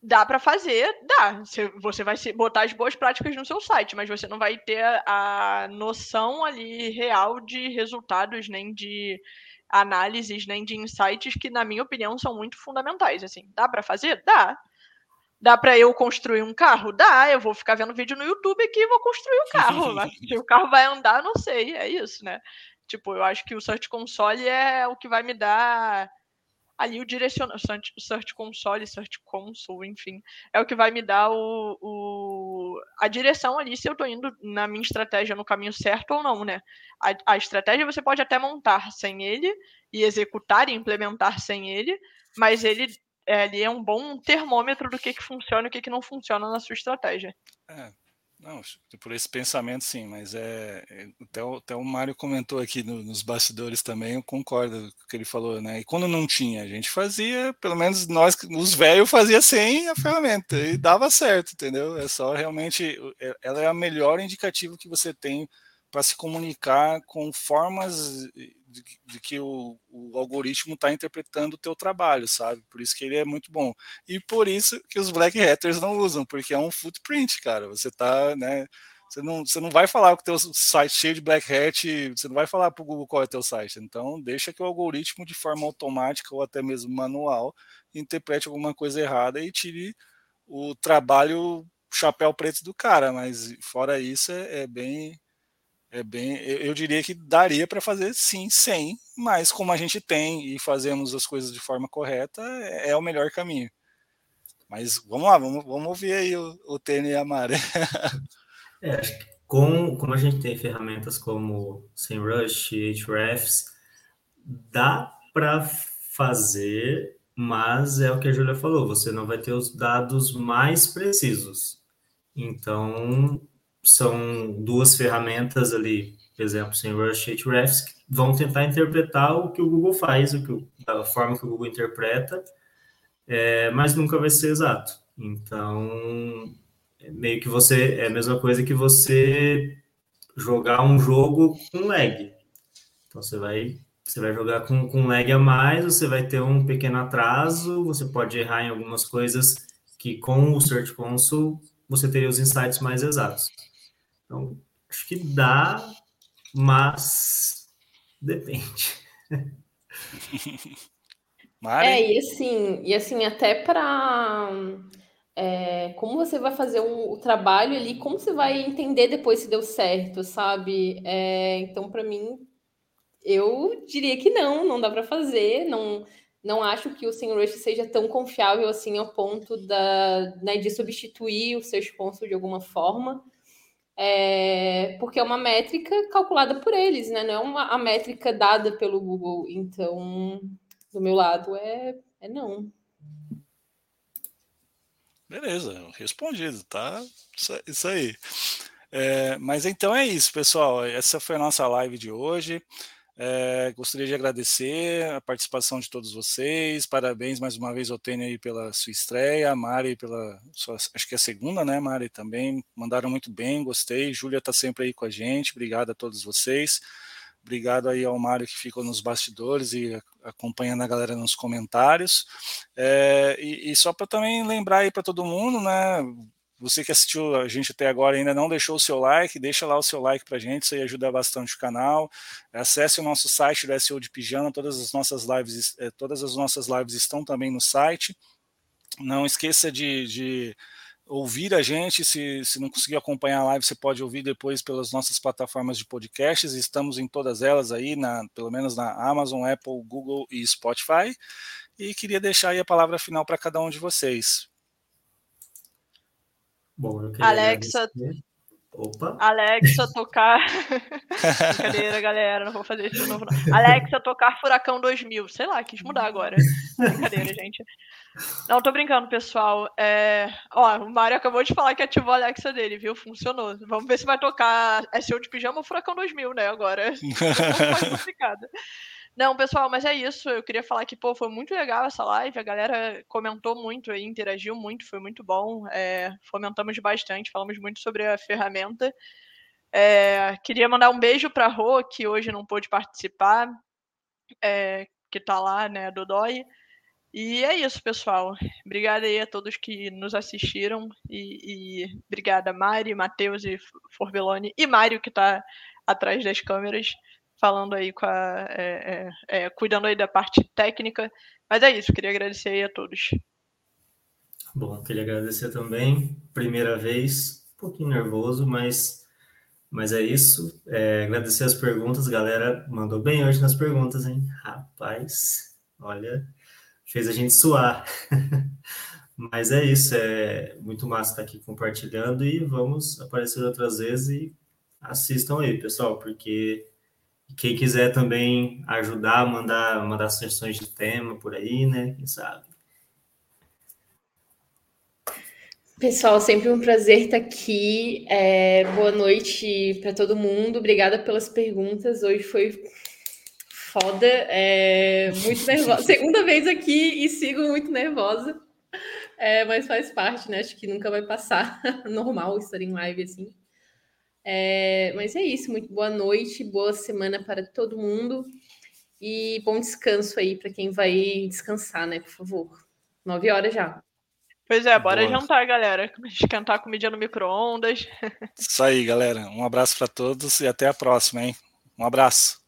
[SPEAKER 4] dá para fazer, dá. Você- vai botar as boas práticas no seu site, mas você não vai ter a, noção ali real de resultados, nem de análises, nem de insights que, na minha opinião, são muito fundamentais. Assim, dá para fazer? Dá. Dá para eu construir um carro? Dá. Eu vou ficar vendo vídeo no YouTube aqui e vou construir o carro. Mas se o carro vai andar, não sei. É isso, né? Tipo, eu acho que o Search Console é o que vai me dar ali o direcionamento. Search Console, Search Console, enfim. É o que vai me dar o, o- a direção ali se eu tô indo na minha estratégia no caminho certo ou não, né? A, a estratégia você pode até montar sem ele e executar e implementar sem ele, mas ele é, ele é um bom termômetro do que, que funciona e o que, que não funciona na sua estratégia.
[SPEAKER 1] É, não, por esse pensamento sim, mas é, é, até, o, até o Mário comentou aqui no- nos bastidores também, eu concordo com o que ele falou, né? E quando não tinha, a gente fazia, pelo menos nós, os velhos, fazia sem a ferramenta e dava certo, entendeu? É só realmente, é- ela é a melhor indicativo que você tem para se comunicar com formas de, de que o, o algoritmo está interpretando o teu trabalho, sabe? Por isso que ele é muito bom. E por isso que os black hatters não usam, porque é um footprint, cara. Você tá, né? Você não, você não vai falar com o teu site cheio de black hat, você não vai falar para o Google qual é o teu site. Então, deixa que o algoritmo, de forma automática ou até mesmo manual, interprete alguma coisa errada e tire o trabalho chapéu preto do cara. Mas fora isso, é, é bem é bem, eu, diria que daria para fazer sim, sem, mas como a gente tem e fazemos as coisas de forma correta, é, é o melhor caminho. Mas vamos lá, vamos, vamos ouvir aí o, o Tênis a Mari.
[SPEAKER 2] É, com, como a gente tem ferramentas como SEMrush, Hrefs, dá para fazer, mas é o que a Julia falou, você não vai ter os dados mais precisos. Então, são duas ferramentas ali, por exemplo, SEMrush e Hrefs, que vão tentar interpretar o que o Google faz, o que, o- a forma que o Google interpreta, é, mas nunca vai ser exato. Então, é meio que você é a mesma coisa que você jogar um jogo com lag. Então você vai você vai jogar com, com lag a mais, você vai ter um pequeno atraso, você pode errar em algumas coisas que com o Search Console você teria os insights mais exatos. Então, acho que dá, mas depende.
[SPEAKER 1] Mari?
[SPEAKER 3] É, e assim, e assim, até para como você vai fazer um- o trabalho ali, como você vai entender depois se deu certo, sabe? É, então, para mim, eu diria que não, não dá para fazer, não, não acho que o SEMrush seja tão confiável assim ao ponto da, né, de substituir o Search Console de alguma forma. É, porque é uma métrica calculada por eles, né? Não é uma, a métrica dada pelo Google. Então, do meu lado, é, é não.
[SPEAKER 1] Beleza, respondido, tá? Isso, aí. É, mas então é isso, pessoal. Essa foi a nossa live de hoje. É, gostaria de agradecer a participação de todos vocês. Parabéns mais uma vez, Otênio, aí pela sua estreia. A Mari, pela sua, acho que é a segunda, né, Mari? Também mandaram muito bem, gostei. Júlia está sempre aí com a gente. Obrigado a todos vocês. Obrigado aí ao Mário que ficou nos bastidores e acompanhando a galera nos comentários. É, e, e, só para também lembrar aí para todo mundo, né? Você que assistiu a gente até agora ainda não deixou o seu like, deixa lá o seu like para a gente, isso aí ajuda bastante o canal. Acesse o nosso site do SEO de Pijama, todas as nossas lives, eh, todas as nossas lives estão também no site. Não esqueça de, de ouvir a gente. Se, se não conseguir acompanhar a live, você pode ouvir depois pelas nossas plataformas de podcasts. Estamos em todas elas aí, na, pelo menos na Amazon, Apple, Google e Spotify. E queria deixar aí a palavra final para cada um de vocês.
[SPEAKER 4] Bom, Alexa. Agradecer. Opa. Alexa tocar. Brincadeira, galera, não vou fazer isso de novo. Não. Alexa tocar Furacão 2000. Sei lá, quis mudar agora. Brincadeira, gente. Não, tô brincando, pessoal. É... Ó, o Mário acabou de falar que ativou a Alexa dele, viu? Funcionou. Vamos ver se vai tocar SEO de pijama ou Furacão 2000, né? Agora. É complicado. Não, pessoal, mas é isso. Eu queria falar que, pô, foi muito legal essa live. A galera comentou muito aí, interagiu muito, foi muito bom. É, fomentamos bastante, falamos muito sobre a ferramenta. É, queria mandar um beijo para a Rô, que hoje não pôde participar, é, que está lá, né, do DOI. E é isso, pessoal. Obrigada aí a todos que nos assistiram. E, e obrigada, Mari, Matheus e Forbelone e Mário, que está atrás das câmeras falando aí com a. É, é, é, cuidando aí da parte técnica. Mas é isso, queria agradecer aí a todos.
[SPEAKER 2] Bom, queria agradecer também, primeira vez, um pouquinho nervoso, mas, mas é isso. É, agradecer as perguntas, galera mandou bem hoje nas perguntas, hein? Rapaz, olha, fez a gente suar. mas é isso, é muito massa estar aqui compartilhando e vamos aparecer outras vezes e assistam aí, pessoal, porque quem quiser também ajudar, mandar, mandar sugestões de tema por aí, né? Quem sabe?
[SPEAKER 3] Pessoal, sempre um prazer estar aqui. É, boa noite para todo mundo. Obrigada pelas perguntas. Hoje foi foda. É, muito nervosa. Segunda vez aqui e sigo muito nervosa. É, mas faz parte, né? Acho que nunca vai passar. Normal estar em live assim. É, mas é isso, muito boa noite, boa semana para todo mundo e bom descanso aí para quem vai descansar, né? Por favor. Nove horas já.
[SPEAKER 4] Pois é, bora boa. jantar, galera. Esquentar a comida no micro-ondas.
[SPEAKER 1] Isso aí, galera. Um abraço para todos e até a próxima, hein? Um abraço.